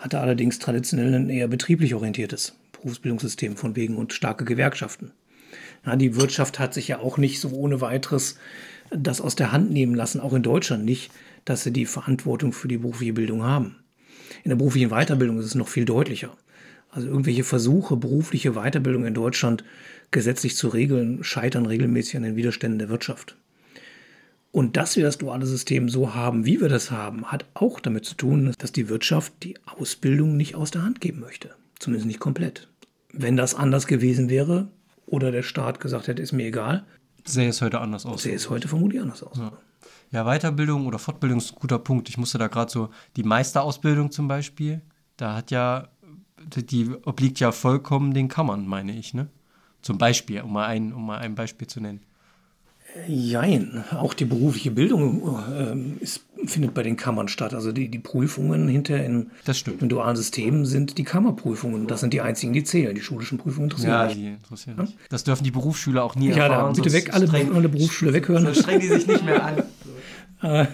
hatte allerdings traditionell ein eher betrieblich orientiertes Berufsbildungssystem von wegen und starke Gewerkschaften. Ja, die Wirtschaft hat sich ja auch nicht so ohne weiteres das aus der Hand nehmen lassen, auch in Deutschland nicht, dass sie die Verantwortung für die berufliche Bildung haben. In der beruflichen Weiterbildung ist es noch viel deutlicher. Also irgendwelche Versuche, berufliche Weiterbildung in Deutschland gesetzlich zu regeln, scheitern regelmäßig an den Widerständen der Wirtschaft. Und dass wir das duale System so haben, wie wir das haben, hat auch damit zu tun, dass die Wirtschaft die Ausbildung nicht aus der Hand geben möchte. Zumindest nicht komplett. Wenn das anders gewesen wäre oder der Staat gesagt hätte, ist mir egal. Sähe es heute anders aus. Sähe es heute vermutlich anders aus. Ja. Ja Weiterbildung oder Fortbildung ist ein guter Punkt. Ich musste da gerade so die Meisterausbildung zum Beispiel, da hat ja, die obliegt ja vollkommen den Kammern, meine ich, ne? Zum Beispiel, um mal ein, um mal ein Beispiel zu nennen. Jein, auch die berufliche Bildung äh, ist, findet bei den Kammern statt. Also die, die Prüfungen hinter in, im dualen System sind die Kammerprüfungen. Das sind die einzigen, die zählen. Die schulischen Prüfungen interessieren ja, Die interessieren ja? Das dürfen die Berufsschüler auch nie ja, erfahren. Ja, bitte weg, alle, streng, alle Berufsschüler weghören. Dann strengen die sich nicht mehr an. Äh,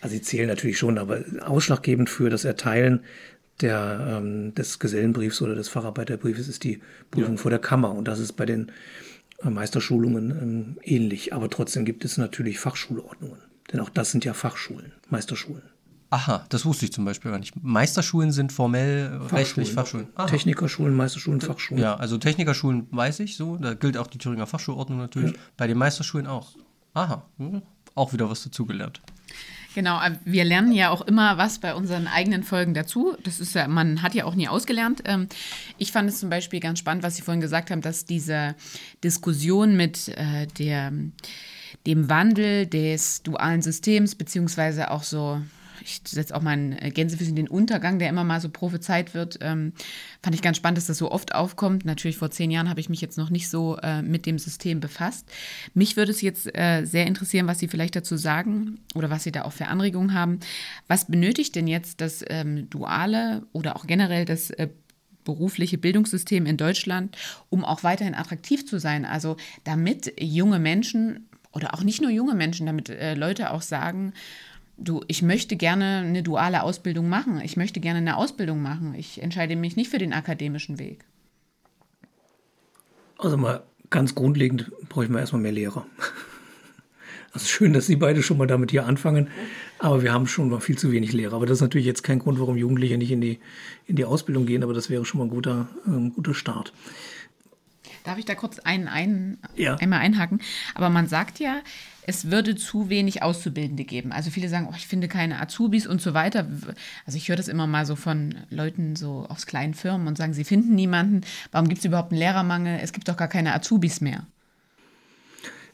also sie zählen natürlich schon, aber ausschlaggebend für das Erteilen der, ähm, des Gesellenbriefs oder des Facharbeiterbriefes ist die Prüfung ja. vor der Kammer. Und das ist bei den äh, Meisterschulungen ähm, ähnlich. Aber trotzdem gibt es natürlich Fachschulordnungen. Denn auch das sind ja Fachschulen, Meisterschulen. Aha, das wusste ich zum Beispiel gar nicht. Meisterschulen sind formell Fachschulen. rechtlich Fachschulen. Aha. Technikerschulen, Meisterschulen, Fachschulen. Ja, also Technikerschulen weiß ich so. Da gilt auch die Thüringer Fachschulordnung natürlich. Ja. Bei den Meisterschulen auch. Aha, hm, auch wieder was dazugelernt. Genau, äh, wir lernen ja auch immer was bei unseren eigenen Folgen dazu. Das ist ja, man hat ja auch nie ausgelernt. Ähm, ich fand es zum Beispiel ganz spannend, was Sie vorhin gesagt haben, dass diese Diskussion mit äh, der, dem Wandel des dualen Systems, beziehungsweise auch so ich setze auch meinen äh, Gänsefüßchen den Untergang, der immer mal so prophezeit wird. Ähm, fand ich ganz spannend, dass das so oft aufkommt. Natürlich vor zehn Jahren habe ich mich jetzt noch nicht so äh, mit dem System befasst. Mich würde es jetzt äh, sehr interessieren, was Sie vielleicht dazu sagen oder was Sie da auch für Anregungen haben. Was benötigt denn jetzt das ähm, duale oder auch generell das äh, berufliche Bildungssystem in Deutschland, um auch weiterhin attraktiv zu sein? Also damit junge Menschen oder auch nicht nur junge Menschen, damit äh, Leute auch sagen, du, ich möchte gerne eine duale Ausbildung machen. Ich möchte gerne eine Ausbildung machen. Ich entscheide mich nicht für den akademischen Weg. Also mal ganz grundlegend bräuchten wir erstmal mehr Lehrer. Also schön, dass Sie beide schon mal damit hier anfangen, aber wir haben schon mal viel zu wenig Lehrer. Aber das ist natürlich jetzt kein Grund, warum Jugendliche nicht in die, in die Ausbildung gehen, aber das wäre schon mal ein guter, ein guter Start. Darf ich da kurz einen, einen ja. einmal einhaken? Aber man sagt ja, es würde zu wenig Auszubildende geben. Also viele sagen, oh, ich finde keine Azubis und so weiter. Also ich höre das immer mal so von Leuten so aus kleinen Firmen und sagen, sie finden niemanden. Warum gibt es überhaupt einen Lehrermangel? Es gibt doch gar keine Azubis mehr.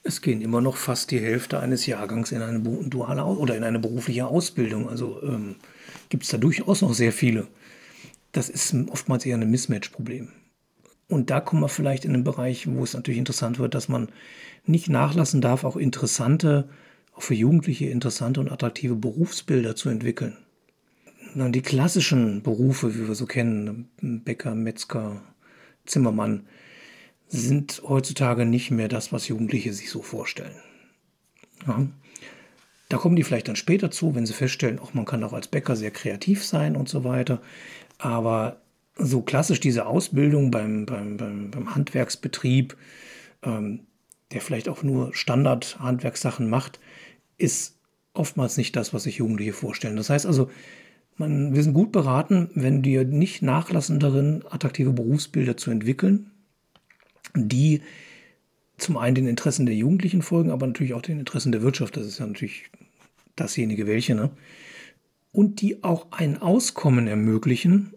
Es gehen immer noch fast die Hälfte eines Jahrgangs in eine duale oder in eine berufliche Ausbildung. Also ähm, gibt es da durchaus noch sehr viele. Das ist oftmals eher ein Mismatch-Problem. Und da kommen wir vielleicht in einen Bereich, wo es natürlich interessant wird, dass man nicht nachlassen darf, auch interessante, auch für Jugendliche interessante und attraktive Berufsbilder zu entwickeln. Die klassischen Berufe, wie wir so kennen, Bäcker, Metzger, Zimmermann, sind heutzutage nicht mehr das, was Jugendliche sich so vorstellen. Ja. Da kommen die vielleicht dann später zu, wenn sie feststellen, auch man kann auch als Bäcker sehr kreativ sein und so weiter. Aber so klassisch diese Ausbildung beim, beim, beim, beim Handwerksbetrieb, ähm, der vielleicht auch nur Standard-Handwerkssachen macht, ist oftmals nicht das, was sich Jugendliche vorstellen. Das heißt also, man, wir sind gut beraten, wenn wir nicht nachlassen darin, attraktive Berufsbilder zu entwickeln, die zum einen den Interessen der Jugendlichen folgen, aber natürlich auch den Interessen der Wirtschaft. Das ist ja natürlich dasjenige welche. Ne? Und die auch ein Auskommen ermöglichen,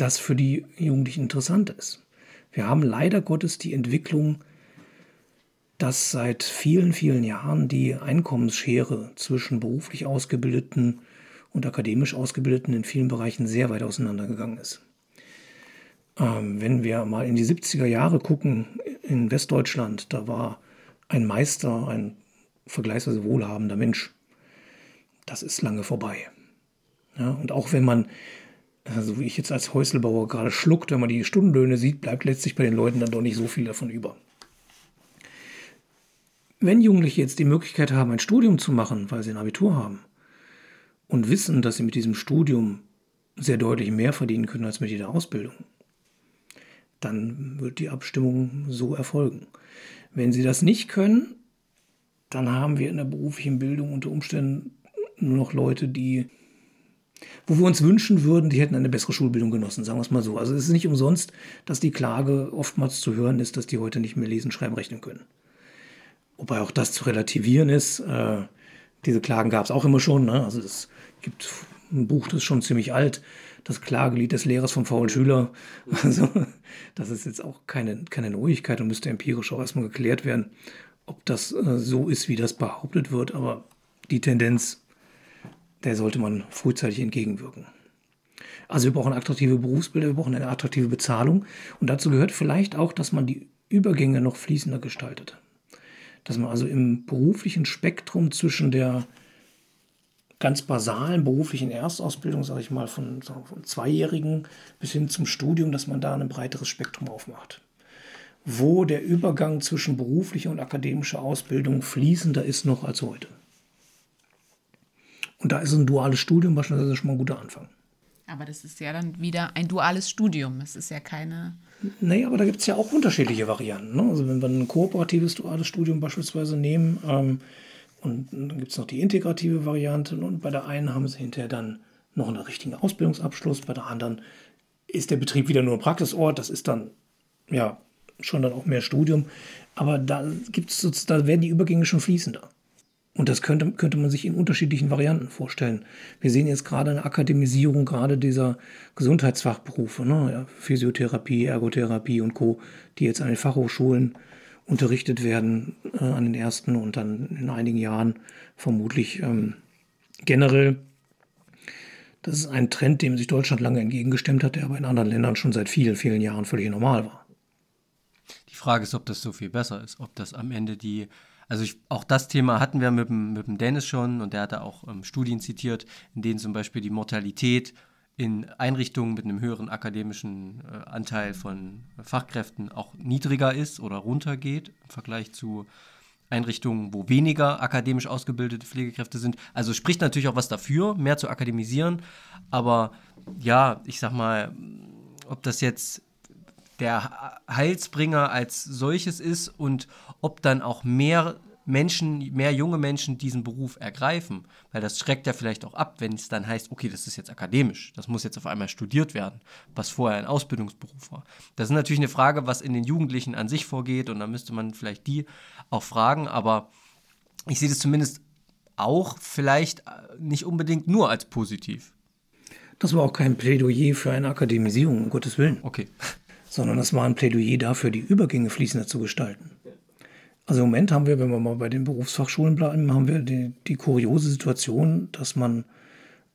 das für die Jugendlichen interessant ist. Wir haben leider Gottes die Entwicklung, dass seit vielen, vielen Jahren die Einkommensschere zwischen beruflich Ausgebildeten und akademisch Ausgebildeten in vielen Bereichen sehr weit auseinandergegangen ist. Ähm, wenn wir mal in die 70er Jahre gucken, in Westdeutschland, da war ein Meister ein vergleichsweise wohlhabender Mensch. Das ist lange vorbei. Ja, und auch wenn man also wie ich jetzt als Häuselbauer gerade schluckt, wenn man die Stundenlöhne sieht, bleibt letztlich bei den Leuten dann doch nicht so viel davon über. Wenn Jugendliche jetzt die Möglichkeit haben, ein Studium zu machen, weil sie ein Abitur haben und wissen, dass sie mit diesem Studium sehr deutlich mehr verdienen können als mit jeder Ausbildung, dann wird die Abstimmung so erfolgen. Wenn sie das nicht können, dann haben wir in der beruflichen Bildung unter Umständen nur noch Leute, die wo wir uns wünschen würden, die hätten eine bessere Schulbildung genossen, sagen wir es mal so. Also es ist nicht umsonst, dass die Klage oftmals zu hören ist, dass die heute nicht mehr lesen, schreiben, rechnen können. Wobei auch das zu relativieren ist. Äh, diese Klagen gab es auch immer schon. Ne? Also es gibt ein Buch, das ist schon ziemlich alt, das Klagelied des Lehrers vom faulen Schüler. Also das ist jetzt auch keine, keine Neuigkeit und müsste empirisch auch erstmal geklärt werden, ob das äh, so ist, wie das behauptet wird. Aber die Tendenz der sollte man frühzeitig entgegenwirken. Also wir brauchen attraktive Berufsbilder, wir brauchen eine attraktive Bezahlung. Und dazu gehört vielleicht auch, dass man die Übergänge noch fließender gestaltet. Dass man also im beruflichen Spektrum zwischen der ganz basalen beruflichen Erstausbildung, sage ich mal, von, von Zweijährigen bis hin zum Studium, dass man da ein breiteres Spektrum aufmacht. Wo der Übergang zwischen beruflicher und akademischer Ausbildung fließender ist noch als heute. Und da ist ein duales Studium beispielsweise schon mal ein guter Anfang. Aber das ist ja dann wieder ein duales Studium. Es ist ja keine. Nee, aber da gibt es ja auch unterschiedliche Varianten. Ne? Also wenn wir ein kooperatives duales Studium beispielsweise nehmen, ähm, und dann gibt es noch die integrative Variante. Und bei der einen haben sie hinterher dann noch einen richtigen Ausbildungsabschluss, bei der anderen ist der Betrieb wieder nur ein Praxisort. Das ist dann ja schon dann auch mehr Studium. Aber da gibt's, da werden die Übergänge schon fließender. Und das könnte, könnte man sich in unterschiedlichen Varianten vorstellen. Wir sehen jetzt gerade eine Akademisierung gerade dieser Gesundheitsfachberufe, ne? Physiotherapie, Ergotherapie und Co., die jetzt an den Fachhochschulen unterrichtet werden, äh, an den ersten und dann in einigen Jahren vermutlich ähm, generell. Das ist ein Trend, dem sich Deutschland lange entgegengestemmt hat, der aber in anderen Ländern schon seit vielen, vielen Jahren völlig normal war. Die Frage ist, ob das so viel besser ist, ob das am Ende die also ich, auch das Thema hatten wir mit dem, mit dem Dennis schon und der hatte auch ähm, Studien zitiert, in denen zum Beispiel die Mortalität in Einrichtungen mit einem höheren akademischen äh, Anteil von Fachkräften auch niedriger ist oder runtergeht im Vergleich zu Einrichtungen, wo weniger akademisch ausgebildete Pflegekräfte sind. Also spricht natürlich auch was dafür, mehr zu akademisieren. Aber ja, ich sag mal, ob das jetzt der Heilsbringer als solches ist und ob dann auch mehr Menschen, mehr junge Menschen diesen Beruf ergreifen. Weil das schreckt ja vielleicht auch ab, wenn es dann heißt, okay, das ist jetzt akademisch, das muss jetzt auf einmal studiert werden, was vorher ein Ausbildungsberuf war. Das ist natürlich eine Frage, was in den Jugendlichen an sich vorgeht und da müsste man vielleicht die auch fragen, aber ich sehe das zumindest auch vielleicht nicht unbedingt nur als positiv. Das war auch kein Plädoyer für eine Akademisierung, um Gottes Willen. Okay sondern das war ein Plädoyer dafür, die Übergänge fließender zu gestalten. Also im Moment haben wir, wenn wir mal bei den Berufsfachschulen bleiben, haben wir die, die kuriose Situation, dass man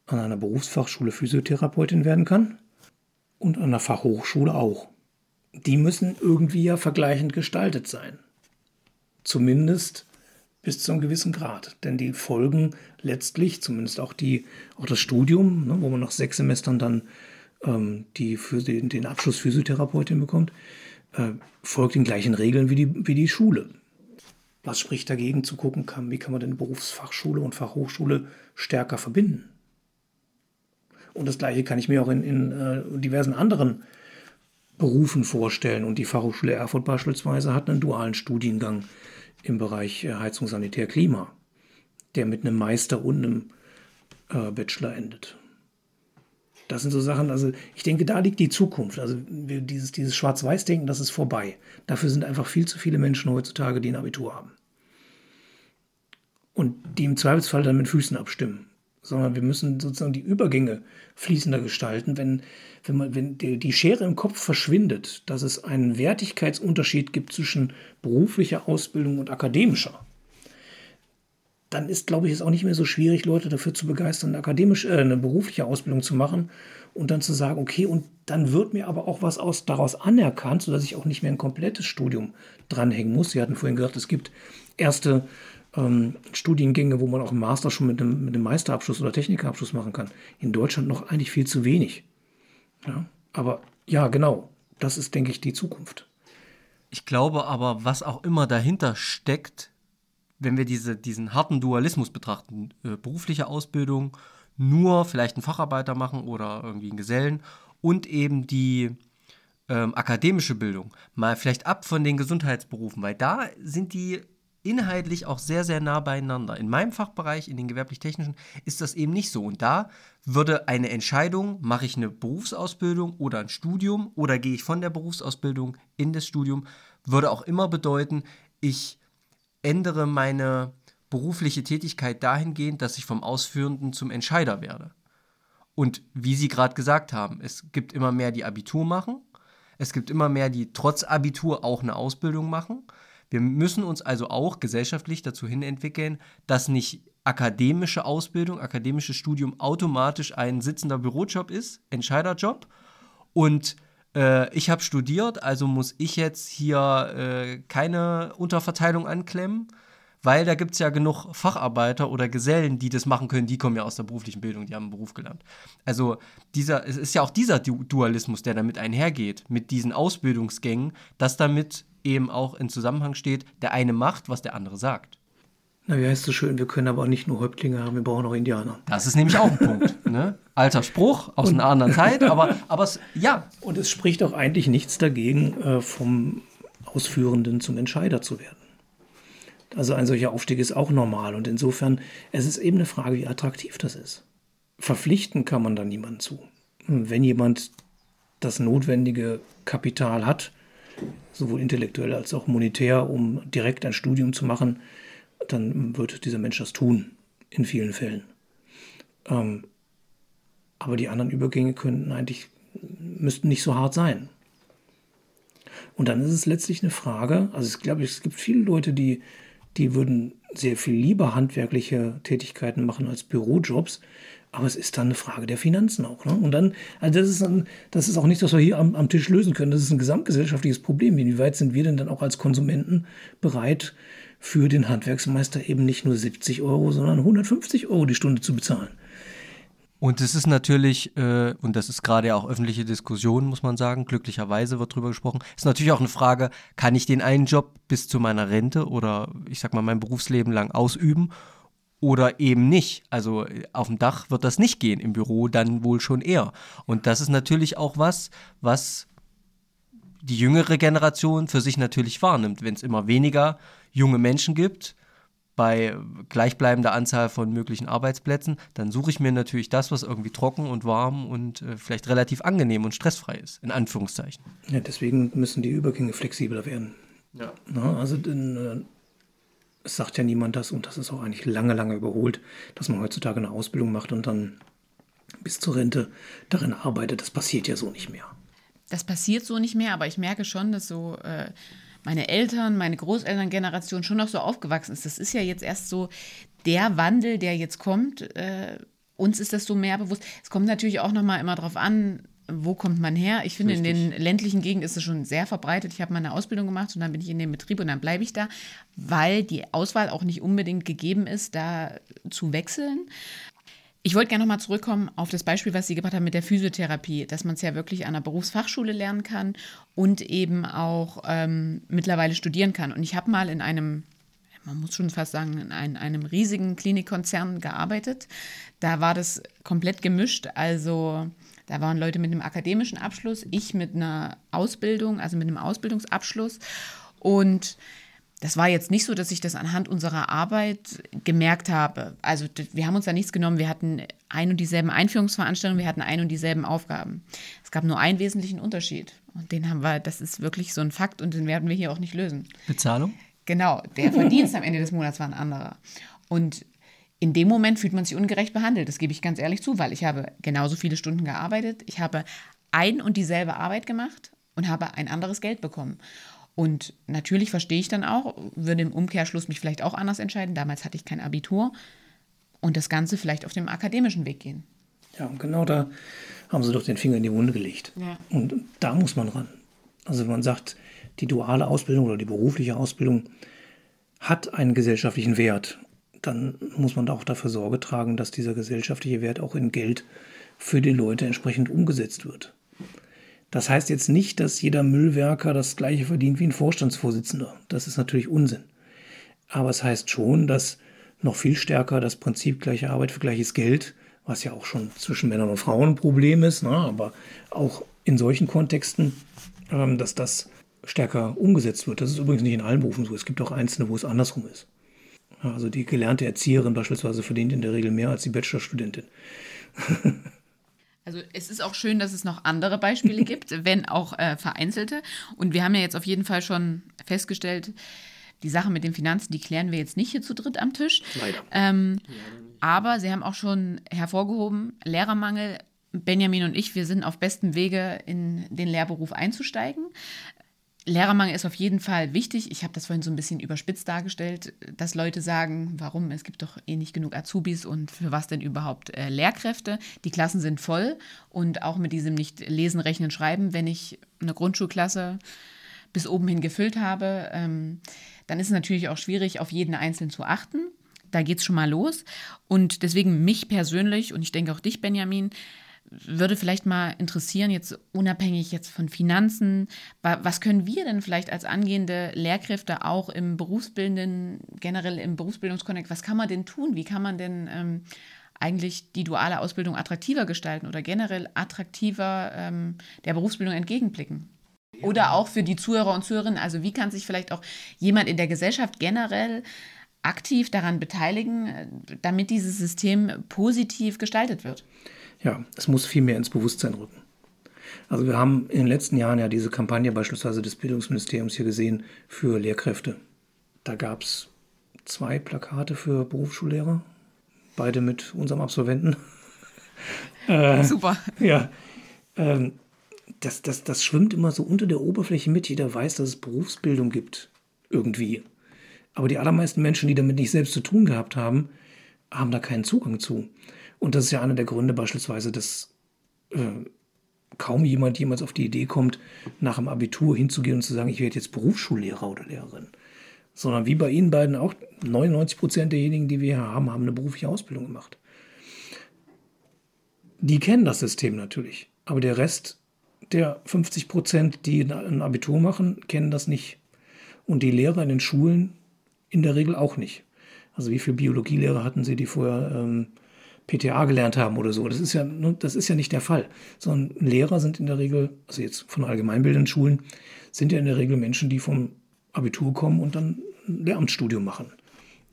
an einer Berufsfachschule Physiotherapeutin werden kann und an der Fachhochschule auch. Die müssen irgendwie ja vergleichend gestaltet sein. Zumindest bis zu einem gewissen Grad. Denn die folgen letztlich, zumindest auch, die, auch das Studium, ne, wo man nach sechs Semestern dann ähm, die für den, den Abschluss Physiotherapeutin bekommt, äh, folgt den gleichen Regeln wie die, wie die Schule. Was spricht dagegen zu gucken, kann, wie kann man denn Berufsfachschule und Fachhochschule stärker verbinden? Und das Gleiche kann ich mir auch in, in äh, diversen anderen Berufen vorstellen. Und die Fachhochschule Erfurt beispielsweise hat einen dualen Studiengang im Bereich äh, Heizung, Sanitär, Klima, der mit einem Meister und einem äh, Bachelor endet. Das sind so Sachen, also ich denke, da liegt die Zukunft. Also dieses, dieses Schwarz-Weiß-Denken, das ist vorbei. Dafür sind einfach viel zu viele Menschen heutzutage, die ein Abitur haben. Und die im Zweifelsfall dann mit Füßen abstimmen. Sondern wir müssen sozusagen die Übergänge fließender gestalten. Wenn, wenn, man, wenn die, die Schere im Kopf verschwindet, dass es einen Wertigkeitsunterschied gibt zwischen beruflicher Ausbildung und akademischer, dann ist, glaube ich, es auch nicht mehr so schwierig, Leute dafür zu begeistern, eine akademische, äh, eine berufliche Ausbildung zu machen und dann zu sagen, okay, und dann wird mir aber auch was aus, daraus anerkannt, sodass ich auch nicht mehr ein komplettes Studium dranhängen muss. Sie hatten vorhin gesagt, es gibt erste ähm, Studiengänge, wo man auch einen Master schon mit einem, mit einem Meisterabschluss oder Technikerabschluss machen kann. In Deutschland noch eigentlich viel zu wenig. Ja? Aber ja, genau, das ist, denke ich, die Zukunft. Ich glaube aber, was auch immer dahinter steckt, wenn wir diese, diesen harten Dualismus betrachten, äh, berufliche Ausbildung, nur vielleicht einen Facharbeiter machen oder irgendwie einen Gesellen und eben die ähm, akademische Bildung, mal vielleicht ab von den Gesundheitsberufen, weil da sind die inhaltlich auch sehr, sehr nah beieinander. In meinem Fachbereich, in den gewerblich-technischen, ist das eben nicht so. Und da würde eine Entscheidung, mache ich eine Berufsausbildung oder ein Studium oder gehe ich von der Berufsausbildung in das Studium, würde auch immer bedeuten, ich ändere meine berufliche Tätigkeit dahingehend, dass ich vom Ausführenden zum Entscheider werde. Und wie Sie gerade gesagt haben, es gibt immer mehr, die Abitur machen. Es gibt immer mehr, die trotz Abitur auch eine Ausbildung machen. Wir müssen uns also auch gesellschaftlich dazu hin entwickeln, dass nicht akademische Ausbildung, akademisches Studium automatisch ein sitzender Bürojob ist, Entscheiderjob. Und äh, ich habe studiert, also muss ich jetzt hier äh, keine Unterverteilung anklemmen, weil da gibt es ja genug Facharbeiter oder Gesellen, die das machen können, die kommen ja aus der beruflichen Bildung, die haben einen Beruf gelernt. Also dieser, es ist ja auch dieser du Dualismus, der damit einhergeht, mit diesen Ausbildungsgängen, dass damit eben auch in Zusammenhang steht, der eine macht, was der andere sagt. Na, wie heißt es schön, wir können aber auch nicht nur Häuptlinge haben, wir brauchen auch Indianer. Das ist nämlich auch ein Punkt. Ne? Alter Spruch aus und, einer anderen Zeit, aber, aber es, ja. Und es spricht auch eigentlich nichts dagegen, äh, vom Ausführenden zum Entscheider zu werden. Also ein solcher Aufstieg ist auch normal und insofern, es ist eben eine Frage, wie attraktiv das ist. Verpflichten kann man da niemanden zu. Wenn jemand das notwendige Kapital hat, sowohl intellektuell als auch monetär, um direkt ein Studium zu machen, dann wird dieser Mensch das tun, in vielen Fällen. Ähm, aber die anderen Übergänge könnten eigentlich, müssten nicht so hart sein. Und dann ist es letztlich eine Frage, also ich glaube, es gibt viele Leute, die, die würden sehr viel lieber handwerkliche Tätigkeiten machen als Bürojobs, aber es ist dann eine Frage der Finanzen auch. Ne? Und dann, also das ist, dann, das ist auch nichts, was wir hier am, am Tisch lösen können. Das ist ein gesamtgesellschaftliches Problem. Inwieweit sind wir denn dann auch als Konsumenten bereit, für den Handwerksmeister eben nicht nur 70 Euro, sondern 150 Euro die Stunde zu bezahlen. Und es ist natürlich, äh, und das ist gerade ja auch öffentliche Diskussion, muss man sagen, glücklicherweise wird darüber gesprochen, ist natürlich auch eine Frage, kann ich den einen Job bis zu meiner Rente oder ich sag mal mein Berufsleben lang ausüben oder eben nicht. Also auf dem Dach wird das nicht gehen, im Büro dann wohl schon eher. Und das ist natürlich auch was, was die jüngere Generation für sich natürlich wahrnimmt, wenn es immer weniger junge Menschen gibt, bei gleichbleibender Anzahl von möglichen Arbeitsplätzen, dann suche ich mir natürlich das, was irgendwie trocken und warm und äh, vielleicht relativ angenehm und stressfrei ist, in Anführungszeichen. Ja, deswegen müssen die Übergänge flexibler werden. Ja. Na, also denn, äh, es sagt ja niemand das und das ist auch eigentlich lange, lange überholt, dass man heutzutage eine Ausbildung macht und dann bis zur Rente darin arbeitet. Das passiert ja so nicht mehr. Das passiert so nicht mehr, aber ich merke schon, dass so äh, meine Eltern, meine Großelterngeneration schon noch so aufgewachsen ist. Das ist ja jetzt erst so der Wandel, der jetzt kommt. Äh, uns ist das so mehr bewusst. Es kommt natürlich auch noch mal immer darauf an, wo kommt man her? Ich finde, Richtig. in den ländlichen Gegenden ist es schon sehr verbreitet. Ich habe meine Ausbildung gemacht und dann bin ich in dem Betrieb und dann bleibe ich da, weil die Auswahl auch nicht unbedingt gegeben ist, da zu wechseln. Ich wollte gerne nochmal zurückkommen auf das Beispiel, was Sie gebracht haben mit der Physiotherapie, dass man es ja wirklich an einer Berufsfachschule lernen kann und eben auch ähm, mittlerweile studieren kann. Und ich habe mal in einem, man muss schon fast sagen, in einem, einem riesigen Klinikkonzern gearbeitet. Da war das komplett gemischt. Also da waren Leute mit einem akademischen Abschluss, ich mit einer Ausbildung, also mit einem Ausbildungsabschluss. Und das war jetzt nicht so, dass ich das anhand unserer Arbeit gemerkt habe. Also wir haben uns da nichts genommen. Wir hatten ein und dieselben Einführungsveranstaltungen, wir hatten ein und dieselben Aufgaben. Es gab nur einen wesentlichen Unterschied. Und den haben wir, das ist wirklich so ein Fakt und den werden wir hier auch nicht lösen. Bezahlung? Genau, der Verdienst am Ende des Monats war ein anderer. Und in dem Moment fühlt man sich ungerecht behandelt. Das gebe ich ganz ehrlich zu, weil ich habe genauso viele Stunden gearbeitet. Ich habe ein und dieselbe Arbeit gemacht und habe ein anderes Geld bekommen. Und natürlich verstehe ich dann auch, würde im Umkehrschluss mich vielleicht auch anders entscheiden. Damals hatte ich kein Abitur und das Ganze vielleicht auf dem akademischen Weg gehen. Ja, und genau da haben sie doch den Finger in die Wunde gelegt. Ja. Und da muss man ran. Also man sagt, die duale Ausbildung oder die berufliche Ausbildung hat einen gesellschaftlichen Wert. Dann muss man auch dafür Sorge tragen, dass dieser gesellschaftliche Wert auch in Geld für die Leute entsprechend umgesetzt wird. Das heißt jetzt nicht, dass jeder Müllwerker das gleiche verdient wie ein Vorstandsvorsitzender. Das ist natürlich Unsinn. Aber es heißt schon, dass noch viel stärker das Prinzip gleiche Arbeit für gleiches Geld, was ja auch schon zwischen Männern und Frauen ein Problem ist, ne, aber auch in solchen Kontexten, ähm, dass das stärker umgesetzt wird. Das ist übrigens nicht in allen Berufen so. Es gibt auch einzelne, wo es andersrum ist. Also die gelernte Erzieherin beispielsweise verdient in der Regel mehr als die Bachelorstudentin. Also es ist auch schön, dass es noch andere Beispiele gibt, wenn auch äh, vereinzelte. Und wir haben ja jetzt auf jeden Fall schon festgestellt, die Sache mit den Finanzen, die klären wir jetzt nicht hier zu dritt am Tisch. Leider. Ähm, aber Sie haben auch schon hervorgehoben, Lehrermangel. Benjamin und ich, wir sind auf bestem Wege, in den Lehrberuf einzusteigen. Lehrermangel ist auf jeden Fall wichtig. Ich habe das vorhin so ein bisschen überspitzt dargestellt, dass Leute sagen, warum? Es gibt doch eh nicht genug Azubis und für was denn überhaupt äh, Lehrkräfte? Die Klassen sind voll und auch mit diesem nicht lesen, rechnen, schreiben, wenn ich eine Grundschulklasse bis oben hin gefüllt habe, ähm, dann ist es natürlich auch schwierig, auf jeden Einzelnen zu achten. Da geht es schon mal los. Und deswegen mich persönlich und ich denke auch dich, Benjamin, würde vielleicht mal interessieren, jetzt unabhängig jetzt von Finanzen, was können wir denn vielleicht als angehende Lehrkräfte auch im Berufsbildenden, generell im Berufsbildungsconnect, was kann man denn tun? Wie kann man denn ähm, eigentlich die duale Ausbildung attraktiver gestalten oder generell attraktiver ähm, der Berufsbildung entgegenblicken? Oder auch für die Zuhörer und Zuhörerinnen, also wie kann sich vielleicht auch jemand in der Gesellschaft generell aktiv daran beteiligen, äh, damit dieses System positiv gestaltet wird? Ja, es muss viel mehr ins Bewusstsein rücken. Also wir haben in den letzten Jahren ja diese Kampagne beispielsweise des Bildungsministeriums hier gesehen für Lehrkräfte. Da gab es zwei Plakate für Berufsschullehrer, beide mit unserem Absolventen. äh, Super. Ja, ähm, das, das, das schwimmt immer so unter der Oberfläche mit. Jeder weiß, dass es Berufsbildung gibt, irgendwie. Aber die allermeisten Menschen, die damit nicht selbst zu tun gehabt haben, haben da keinen Zugang zu. Und das ist ja einer der Gründe beispielsweise, dass äh, kaum jemand jemals auf die Idee kommt, nach dem Abitur hinzugehen und zu sagen, ich werde jetzt Berufsschullehrer oder Lehrerin. Sondern wie bei Ihnen beiden auch, 99 Prozent derjenigen, die wir hier haben, haben eine berufliche Ausbildung gemacht. Die kennen das System natürlich. Aber der Rest der 50 Prozent, die ein Abitur machen, kennen das nicht. Und die Lehrer in den Schulen in der Regel auch nicht. Also wie viele Biologielehrer hatten Sie, die vorher ähm, PTA gelernt haben oder so. Das ist ja, das ist ja nicht der Fall. Sondern Lehrer sind in der Regel, also jetzt von allgemeinbildenden Schulen, sind ja in der Regel Menschen, die vom Abitur kommen und dann ein Lehramtsstudium machen.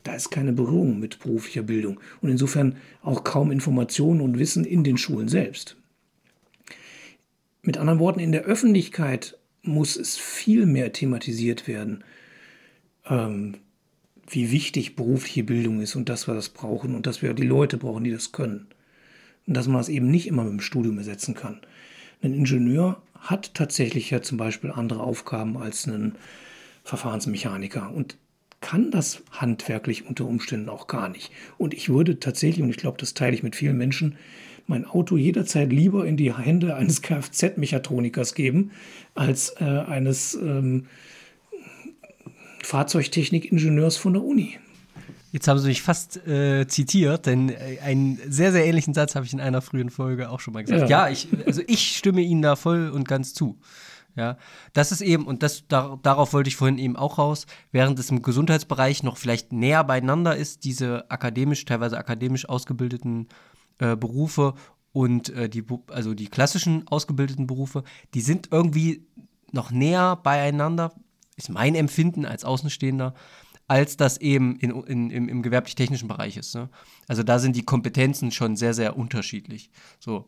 Da ist keine Berührung mit beruflicher Bildung und insofern auch kaum Informationen und Wissen in den Schulen selbst. Mit anderen Worten, in der Öffentlichkeit muss es viel mehr thematisiert werden. Ähm, wie wichtig berufliche Bildung ist und dass wir das brauchen und dass wir die Leute brauchen, die das können. Und dass man das eben nicht immer mit dem Studium ersetzen kann. Ein Ingenieur hat tatsächlich ja zum Beispiel andere Aufgaben als ein Verfahrensmechaniker und kann das handwerklich unter Umständen auch gar nicht. Und ich würde tatsächlich, und ich glaube, das teile ich mit vielen Menschen, mein Auto jederzeit lieber in die Hände eines Kfz-Mechatronikers geben, als äh, eines ähm, Fahrzeugtechnik-Ingenieurs von der Uni. Jetzt haben Sie mich fast äh, zitiert, denn äh, einen sehr, sehr ähnlichen Satz habe ich in einer frühen Folge auch schon mal gesagt. Ja, ja ich, also ich stimme Ihnen da voll und ganz zu. Ja, das ist eben, und das, da, darauf wollte ich vorhin eben auch raus, während es im Gesundheitsbereich noch vielleicht näher beieinander ist, diese akademisch, teilweise akademisch ausgebildeten äh, Berufe und äh, die, also die klassischen ausgebildeten Berufe, die sind irgendwie noch näher beieinander, ist mein Empfinden als Außenstehender, als das eben in, in, im, im gewerblich-technischen Bereich ist. Ne? Also da sind die Kompetenzen schon sehr, sehr unterschiedlich. So.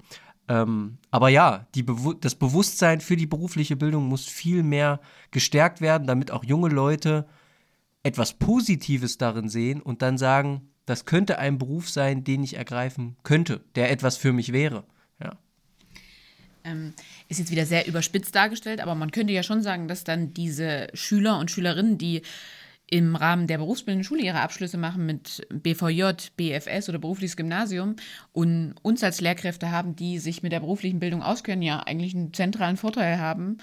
Ähm, aber ja, Bewu das Bewusstsein für die berufliche Bildung muss viel mehr gestärkt werden, damit auch junge Leute etwas Positives darin sehen und dann sagen, das könnte ein Beruf sein, den ich ergreifen könnte, der etwas für mich wäre. Ja. Ähm, ist jetzt wieder sehr überspitzt dargestellt, aber man könnte ja schon sagen, dass dann diese Schüler und Schülerinnen, die im Rahmen der berufsbildenden Schule ihre Abschlüsse machen mit BVJ, BFS oder berufliches Gymnasium und uns als Lehrkräfte haben, die sich mit der beruflichen Bildung auskennen, ja eigentlich einen zentralen Vorteil haben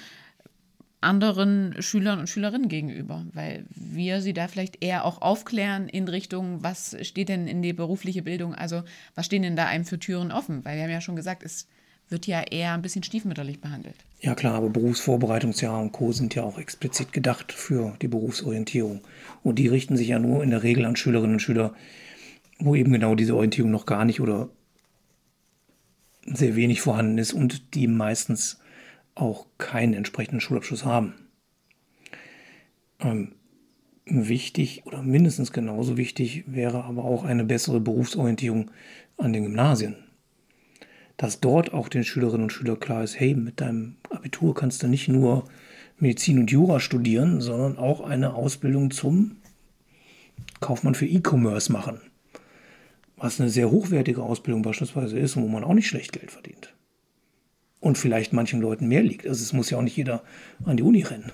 anderen Schülern und Schülerinnen gegenüber, weil wir sie da vielleicht eher auch aufklären in Richtung, was steht denn in die berufliche Bildung, also was stehen denn da einem für Türen offen, weil wir haben ja schon gesagt, es wird ja eher ein bisschen stiefmütterlich behandelt. Ja klar, aber Berufsvorbereitungsjahre und Co. sind ja auch explizit gedacht für die Berufsorientierung. Und die richten sich ja nur in der Regel an Schülerinnen und Schüler, wo eben genau diese Orientierung noch gar nicht oder sehr wenig vorhanden ist und die meistens auch keinen entsprechenden Schulabschluss haben. Ähm, wichtig oder mindestens genauso wichtig wäre aber auch eine bessere Berufsorientierung an den Gymnasien dass dort auch den Schülerinnen und Schülern klar ist, hey, mit deinem Abitur kannst du nicht nur Medizin und Jura studieren, sondern auch eine Ausbildung zum Kaufmann für E-Commerce machen. Was eine sehr hochwertige Ausbildung beispielsweise ist und wo man auch nicht schlecht Geld verdient. Und vielleicht manchen Leuten mehr liegt. Also es muss ja auch nicht jeder an die Uni rennen.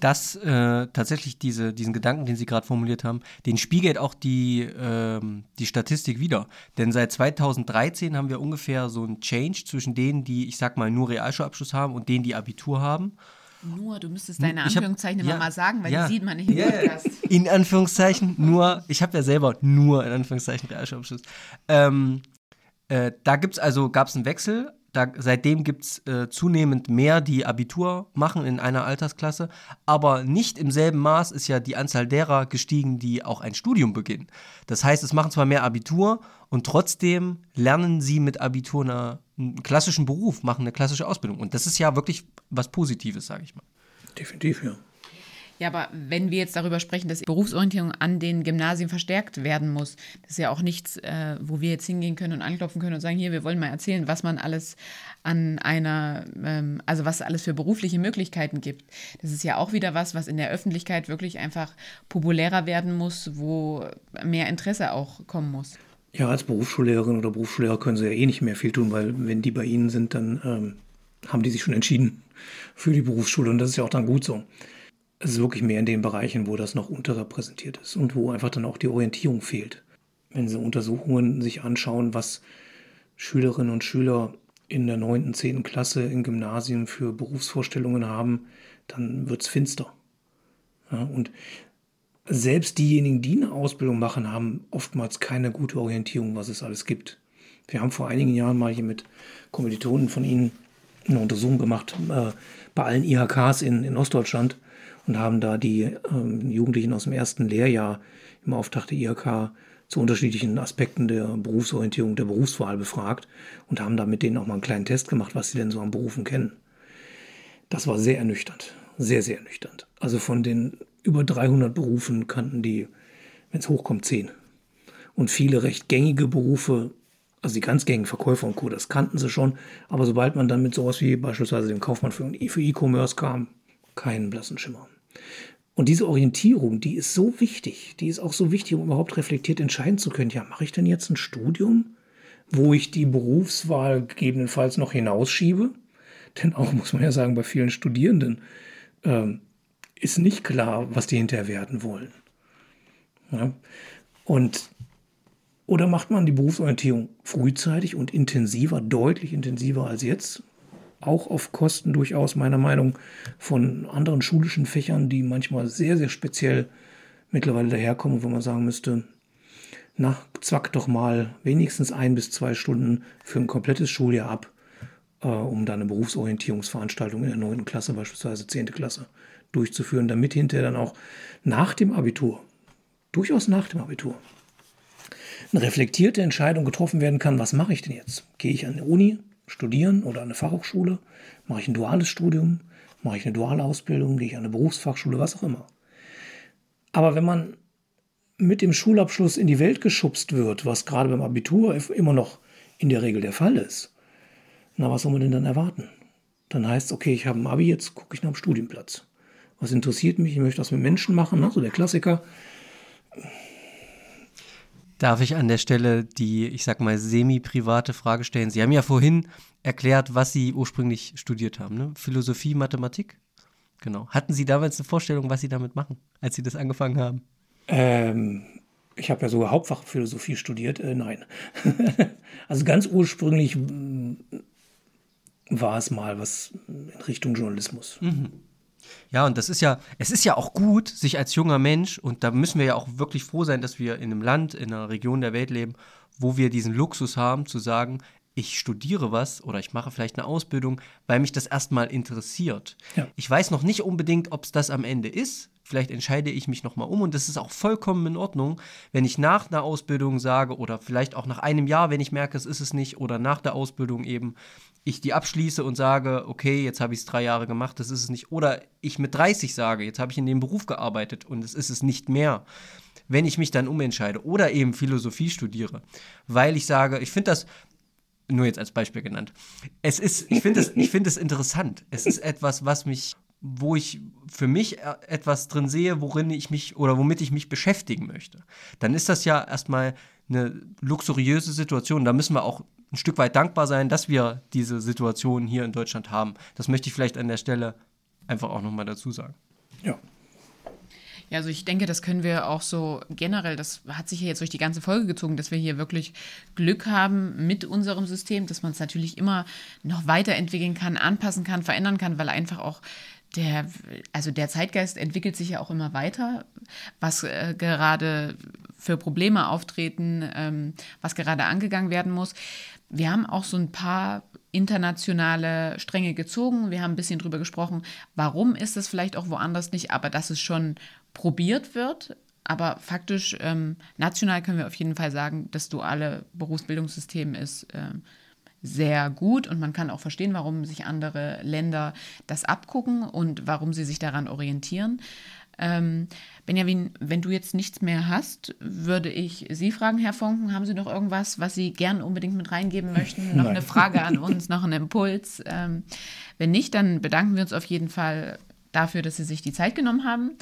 Dass äh, tatsächlich diese, diesen Gedanken, den Sie gerade formuliert haben, den spiegelt auch die, ähm, die Statistik wieder. Denn seit 2013 haben wir ungefähr so einen Change zwischen denen, die, ich sag mal, nur Realschulabschluss haben und denen, die Abitur haben. Nur, du müsstest deine Anführungszeichen hab, immer ja, mal sagen, weil ja, die sieht man nicht im ja, Podcast. In Anführungszeichen nur, ich habe ja selber nur in Anführungszeichen Realschulabschluss. Ähm, äh, da gibt's also, gab es einen Wechsel da, seitdem gibt es äh, zunehmend mehr, die Abitur machen in einer Altersklasse. Aber nicht im selben Maß ist ja die Anzahl derer gestiegen, die auch ein Studium beginnen. Das heißt, es machen zwar mehr Abitur und trotzdem lernen sie mit Abitur eine, einen klassischen Beruf, machen eine klassische Ausbildung. Und das ist ja wirklich was Positives, sage ich mal. Definitiv, ja. Ja, aber wenn wir jetzt darüber sprechen, dass Berufsorientierung an den Gymnasien verstärkt werden muss, das ist ja auch nichts, äh, wo wir jetzt hingehen können und anklopfen können und sagen, hier, wir wollen mal erzählen, was man alles an einer, ähm, also was alles für berufliche Möglichkeiten gibt. Das ist ja auch wieder was, was in der Öffentlichkeit wirklich einfach populärer werden muss, wo mehr Interesse auch kommen muss. Ja, als Berufsschullehrerin oder Berufsschullehrer können sie ja eh nicht mehr viel tun, weil wenn die bei Ihnen sind, dann ähm, haben die sich schon entschieden für die Berufsschule und das ist ja auch dann gut so es ist wirklich mehr in den Bereichen, wo das noch unterrepräsentiert ist und wo einfach dann auch die Orientierung fehlt. Wenn Sie Untersuchungen sich anschauen, was Schülerinnen und Schüler in der 9., 10. Klasse in Gymnasien für Berufsvorstellungen haben, dann wird es finster. Ja, und selbst diejenigen, die eine Ausbildung machen, haben oftmals keine gute Orientierung, was es alles gibt. Wir haben vor einigen Jahren mal hier mit Kommilitonen von Ihnen eine Untersuchung gemacht äh, bei allen IHKs in, in Ostdeutschland und haben da die ähm, Jugendlichen aus dem ersten Lehrjahr im Auftrag der IHK zu unterschiedlichen Aspekten der Berufsorientierung, der Berufswahl befragt und haben da mit denen auch mal einen kleinen Test gemacht, was sie denn so an Berufen kennen. Das war sehr ernüchternd, sehr, sehr ernüchternd. Also von den über 300 Berufen kannten die, wenn es hochkommt, 10. Und viele recht gängige Berufe, also die ganz gängigen Verkäufer und Co., das kannten sie schon. Aber sobald man dann mit sowas wie beispielsweise dem Kaufmann für E-Commerce kam, keinen blassen Schimmer. Und diese Orientierung, die ist so wichtig, die ist auch so wichtig, um überhaupt reflektiert entscheiden zu können, ja, mache ich denn jetzt ein Studium, wo ich die Berufswahl gegebenenfalls noch hinausschiebe? Denn auch, muss man ja sagen, bei vielen Studierenden ähm, ist nicht klar, was die hinterher werden wollen. Ja? Und oder macht man die Berufsorientierung frühzeitig und intensiver, deutlich intensiver als jetzt? Auch auf Kosten durchaus meiner Meinung von anderen schulischen Fächern, die manchmal sehr, sehr speziell mittlerweile daherkommen, wo man sagen müsste, na, zwack doch mal wenigstens ein bis zwei Stunden für ein komplettes Schuljahr ab, äh, um dann eine Berufsorientierungsveranstaltung in der 9. Klasse, beispielsweise 10. Klasse, durchzuführen, damit hinterher dann auch nach dem Abitur, durchaus nach dem Abitur, eine reflektierte Entscheidung getroffen werden kann, was mache ich denn jetzt? Gehe ich an die Uni, studieren oder an eine Fachhochschule? Mache ich ein duales Studium? Mache ich eine duale Ausbildung? Gehe ich an eine Berufsfachschule? Was auch immer. Aber wenn man mit dem Schulabschluss in die Welt geschubst wird, was gerade beim Abitur immer noch in der Regel der Fall ist, na, was soll man denn dann erwarten? Dann heißt es, okay, ich habe ein Abi, jetzt gucke ich nach dem Studienplatz. Was interessiert mich? Ich möchte das mit Menschen machen, ne? so der Klassiker. Darf ich an der Stelle die, ich sag mal, semi-private Frage stellen? Sie haben ja vorhin erklärt, was Sie ursprünglich studiert haben, ne? Philosophie, Mathematik? Genau. Hatten Sie damals eine Vorstellung, was Sie damit machen, als Sie das angefangen haben? Ähm, ich habe ja sogar Hauptfach Philosophie studiert. Äh, nein. also ganz ursprünglich mm, war es mal was in Richtung Journalismus. Mhm. Ja, und das ist ja, es ist ja auch gut, sich als junger Mensch, und da müssen wir ja auch wirklich froh sein, dass wir in einem Land, in einer Region der Welt leben, wo wir diesen Luxus haben, zu sagen, ich studiere was oder ich mache vielleicht eine Ausbildung, weil mich das erstmal interessiert. Ja. Ich weiß noch nicht unbedingt, ob es das am Ende ist. Vielleicht entscheide ich mich nochmal um und das ist auch vollkommen in Ordnung, wenn ich nach einer Ausbildung sage oder vielleicht auch nach einem Jahr, wenn ich merke, es ist es nicht oder nach der Ausbildung eben, ich die abschließe und sage, okay, jetzt habe ich es drei Jahre gemacht, das ist es nicht. Oder ich mit 30 sage, jetzt habe ich in dem Beruf gearbeitet und es ist es nicht mehr, wenn ich mich dann umentscheide. Oder eben Philosophie studiere, weil ich sage, ich finde das, nur jetzt als Beispiel genannt, es ist, ich finde es find interessant. Es ist etwas, was mich wo ich für mich e, etwas drin sehe, worin ich mich oder womit ich mich beschäftigen möchte, dann ist das ja erstmal eine luxuriöse Situation. Da müssen wir auch ein Stück weit dankbar sein, dass wir diese Situation hier in Deutschland haben. Das möchte ich vielleicht an der Stelle einfach auch nochmal dazu sagen. Ja. Ja, also ich denke, das können wir auch so generell, das hat sich ja jetzt durch die ganze Folge gezogen, dass wir hier wirklich Glück haben mit unserem System, dass man es natürlich immer noch weiterentwickeln kann, anpassen kann, verändern kann, weil einfach auch der, also der Zeitgeist entwickelt sich ja auch immer weiter, was äh, gerade für Probleme auftreten, ähm, was gerade angegangen werden muss. Wir haben auch so ein paar internationale Stränge gezogen. Wir haben ein bisschen drüber gesprochen, warum ist es vielleicht auch woanders nicht, aber dass es schon probiert wird. Aber faktisch, ähm, national können wir auf jeden Fall sagen, das duale Berufsbildungssystem ist äh, sehr gut und man kann auch verstehen, warum sich andere Länder das abgucken und warum sie sich daran orientieren. Ähm, Benjamin, wenn du jetzt nichts mehr hast, würde ich Sie fragen, Herr Fonken, haben Sie noch irgendwas, was Sie gern unbedingt mit reingeben möchten? Noch Nein. eine Frage an uns, noch einen Impuls? Ähm, wenn nicht, dann bedanken wir uns auf jeden Fall dafür, dass Sie sich die Zeit genommen haben.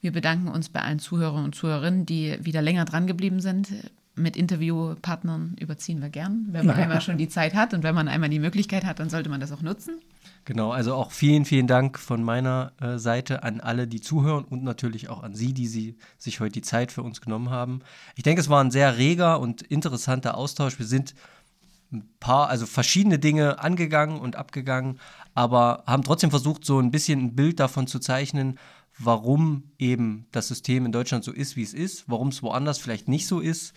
Wir bedanken uns bei allen Zuhörern und Zuhörerinnen, die wieder länger dran geblieben sind. Mit Interviewpartnern überziehen wir gern, wenn man einmal schon die Zeit hat und wenn man einmal die Möglichkeit hat, dann sollte man das auch nutzen. Genau, also auch vielen, vielen Dank von meiner äh, Seite an alle, die zuhören und natürlich auch an Sie, die Sie sich heute die Zeit für uns genommen haben. Ich denke, es war ein sehr reger und interessanter Austausch. Wir sind ein paar, also verschiedene Dinge angegangen und abgegangen, aber haben trotzdem versucht, so ein bisschen ein Bild davon zu zeichnen, warum eben das System in Deutschland so ist, wie es ist, warum es woanders vielleicht nicht so ist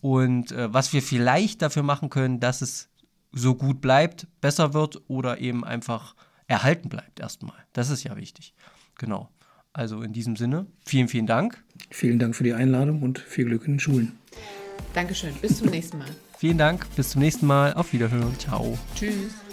und äh, was wir vielleicht dafür machen können, dass es so gut bleibt, besser wird oder eben einfach erhalten bleibt erstmal. Das ist ja wichtig. Genau. Also in diesem Sinne, vielen, vielen Dank. Vielen Dank für die Einladung und viel Glück in den Schulen. Dankeschön. Bis zum nächsten Mal. Vielen Dank. Bis zum nächsten Mal. Auf Wiederhören. Ciao. Tschüss.